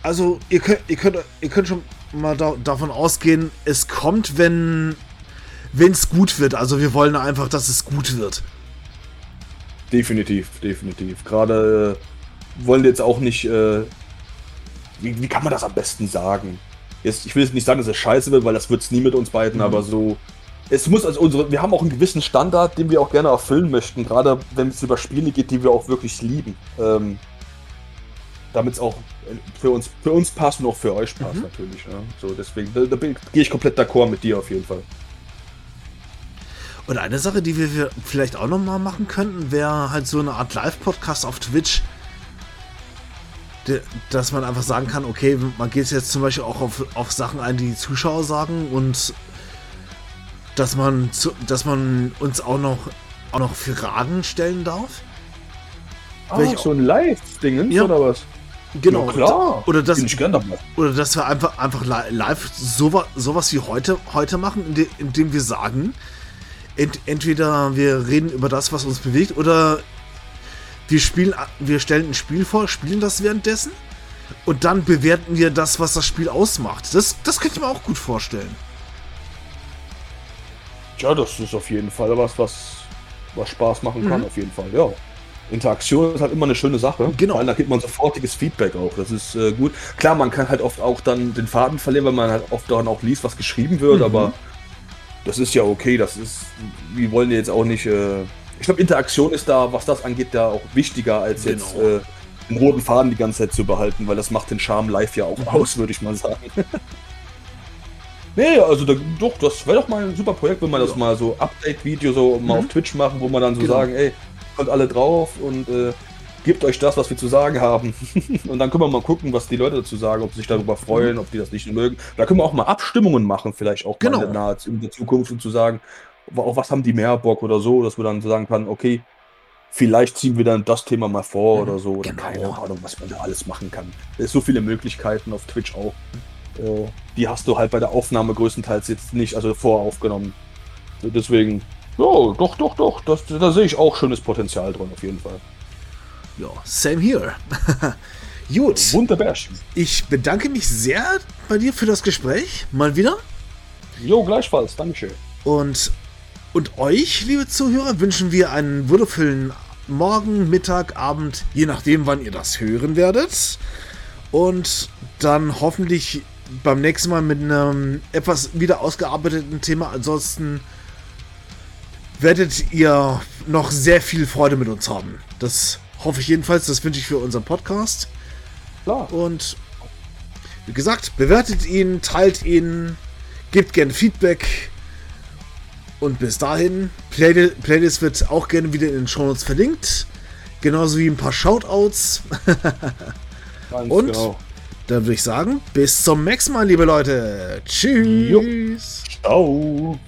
Also, ihr könnt, ihr könnt, ihr könnt schon mal da, davon ausgehen, es kommt, wenn es gut wird. Also, wir wollen einfach, dass es gut wird. Definitiv, definitiv. Gerade äh, wollen jetzt auch nicht. Äh, wie, wie, kann man das am besten sagen? Jetzt, ich will jetzt nicht sagen, dass es scheiße wird, weil das wird es nie mit uns beiden, mhm. aber so. Es muss also unsere. Wir haben auch einen gewissen Standard, den wir auch gerne erfüllen möchten, gerade wenn es über Spiele geht, die wir auch wirklich lieben. Ähm, Damit es auch für uns, für uns passt und auch für euch passt mhm. natürlich. Ja. So, deswegen, da, da gehe ich komplett d'accord mit dir auf jeden Fall. Und eine Sache, die wir vielleicht auch nochmal machen könnten, wäre halt so eine Art Live-Podcast auf Twitch. Dass man einfach sagen kann, okay, man geht jetzt zum Beispiel auch auf, auf Sachen ein, die, die Zuschauer sagen und dass man, zu, dass man uns auch noch, auch noch Fragen stellen darf. Ah, so ein Live-Ding ja. oder was? Genau. Ja, klar. Oder dass, oder dass wir einfach, einfach live sowas, sowas wie heute, heute machen, indem, indem wir sagen, ent, entweder wir reden über das, was uns bewegt, oder wir spielen, wir stellen ein Spiel vor, spielen das währenddessen und dann bewerten wir das, was das Spiel ausmacht. Das, das könnte ich mir auch gut vorstellen. Ja, das ist auf jeden Fall was, was, was Spaß machen kann, mhm. auf jeden Fall, ja. Interaktion ist halt immer eine schöne Sache. Genau. Weil da gibt man sofortiges Feedback auch. Das ist äh, gut. Klar, man kann halt oft auch dann den Faden verlieren, weil man halt oft dann auch liest, was geschrieben wird, mhm. aber das ist ja okay. Das ist, wir wollen jetzt auch nicht. Äh, ich glaube, Interaktion ist da, was das angeht, da auch wichtiger, als genau. jetzt äh, den roten Faden die ganze Zeit zu behalten, weil das macht den Charme live ja auch mhm. aus, würde ich mal sagen. nee, also da, doch, das wäre doch mal ein super Projekt, wenn man ja. das mal so Update-Video so mal mhm. auf Twitch machen, wo man dann so genau. sagen, ey, kommt alle drauf und äh, gebt euch das, was wir zu sagen haben. und dann können wir mal gucken, was die Leute dazu sagen, ob sie sich darüber freuen, ob die das nicht mögen. Da können wir auch mal Abstimmungen machen, vielleicht auch genau. mal in der, in der Zukunft, um zu sagen, auf was haben die mehr Bock oder so, dass wir dann sagen können, okay, vielleicht ziehen wir dann das Thema mal vor mhm, oder so. Oder genau. keine Ahnung, was man da alles machen kann. Es ist so viele Möglichkeiten auf Twitch auch. Äh, die hast du halt bei der Aufnahme größtenteils jetzt nicht, also voraufgenommen. Deswegen, ja, doch, doch, doch. Das, da sehe ich auch schönes Potenzial drin, auf jeden Fall. Ja, same here. Gut. Wunderbar. Ich bedanke mich sehr bei dir für das Gespräch. Mal wieder. Jo, gleichfalls. Dankeschön. Und, und euch, liebe Zuhörer, wünschen wir einen würdevollen Morgen, Mittag, Abend, je nachdem, wann ihr das hören werdet. Und dann hoffentlich beim nächsten Mal mit einem etwas wieder ausgearbeiteten Thema. Ansonsten werdet ihr noch sehr viel Freude mit uns haben. Das hoffe ich jedenfalls. Das wünsche ich für unseren Podcast. Klar. Und wie gesagt, bewertet ihn, teilt ihn, gebt gerne Feedback. Und bis dahin, Play Playlist wird auch gerne wieder in den Show Notes verlinkt. Genauso wie ein paar Shoutouts. Und genau. dann würde ich sagen, bis zum nächsten Mal, liebe Leute. Tschüss. Jo. Ciao.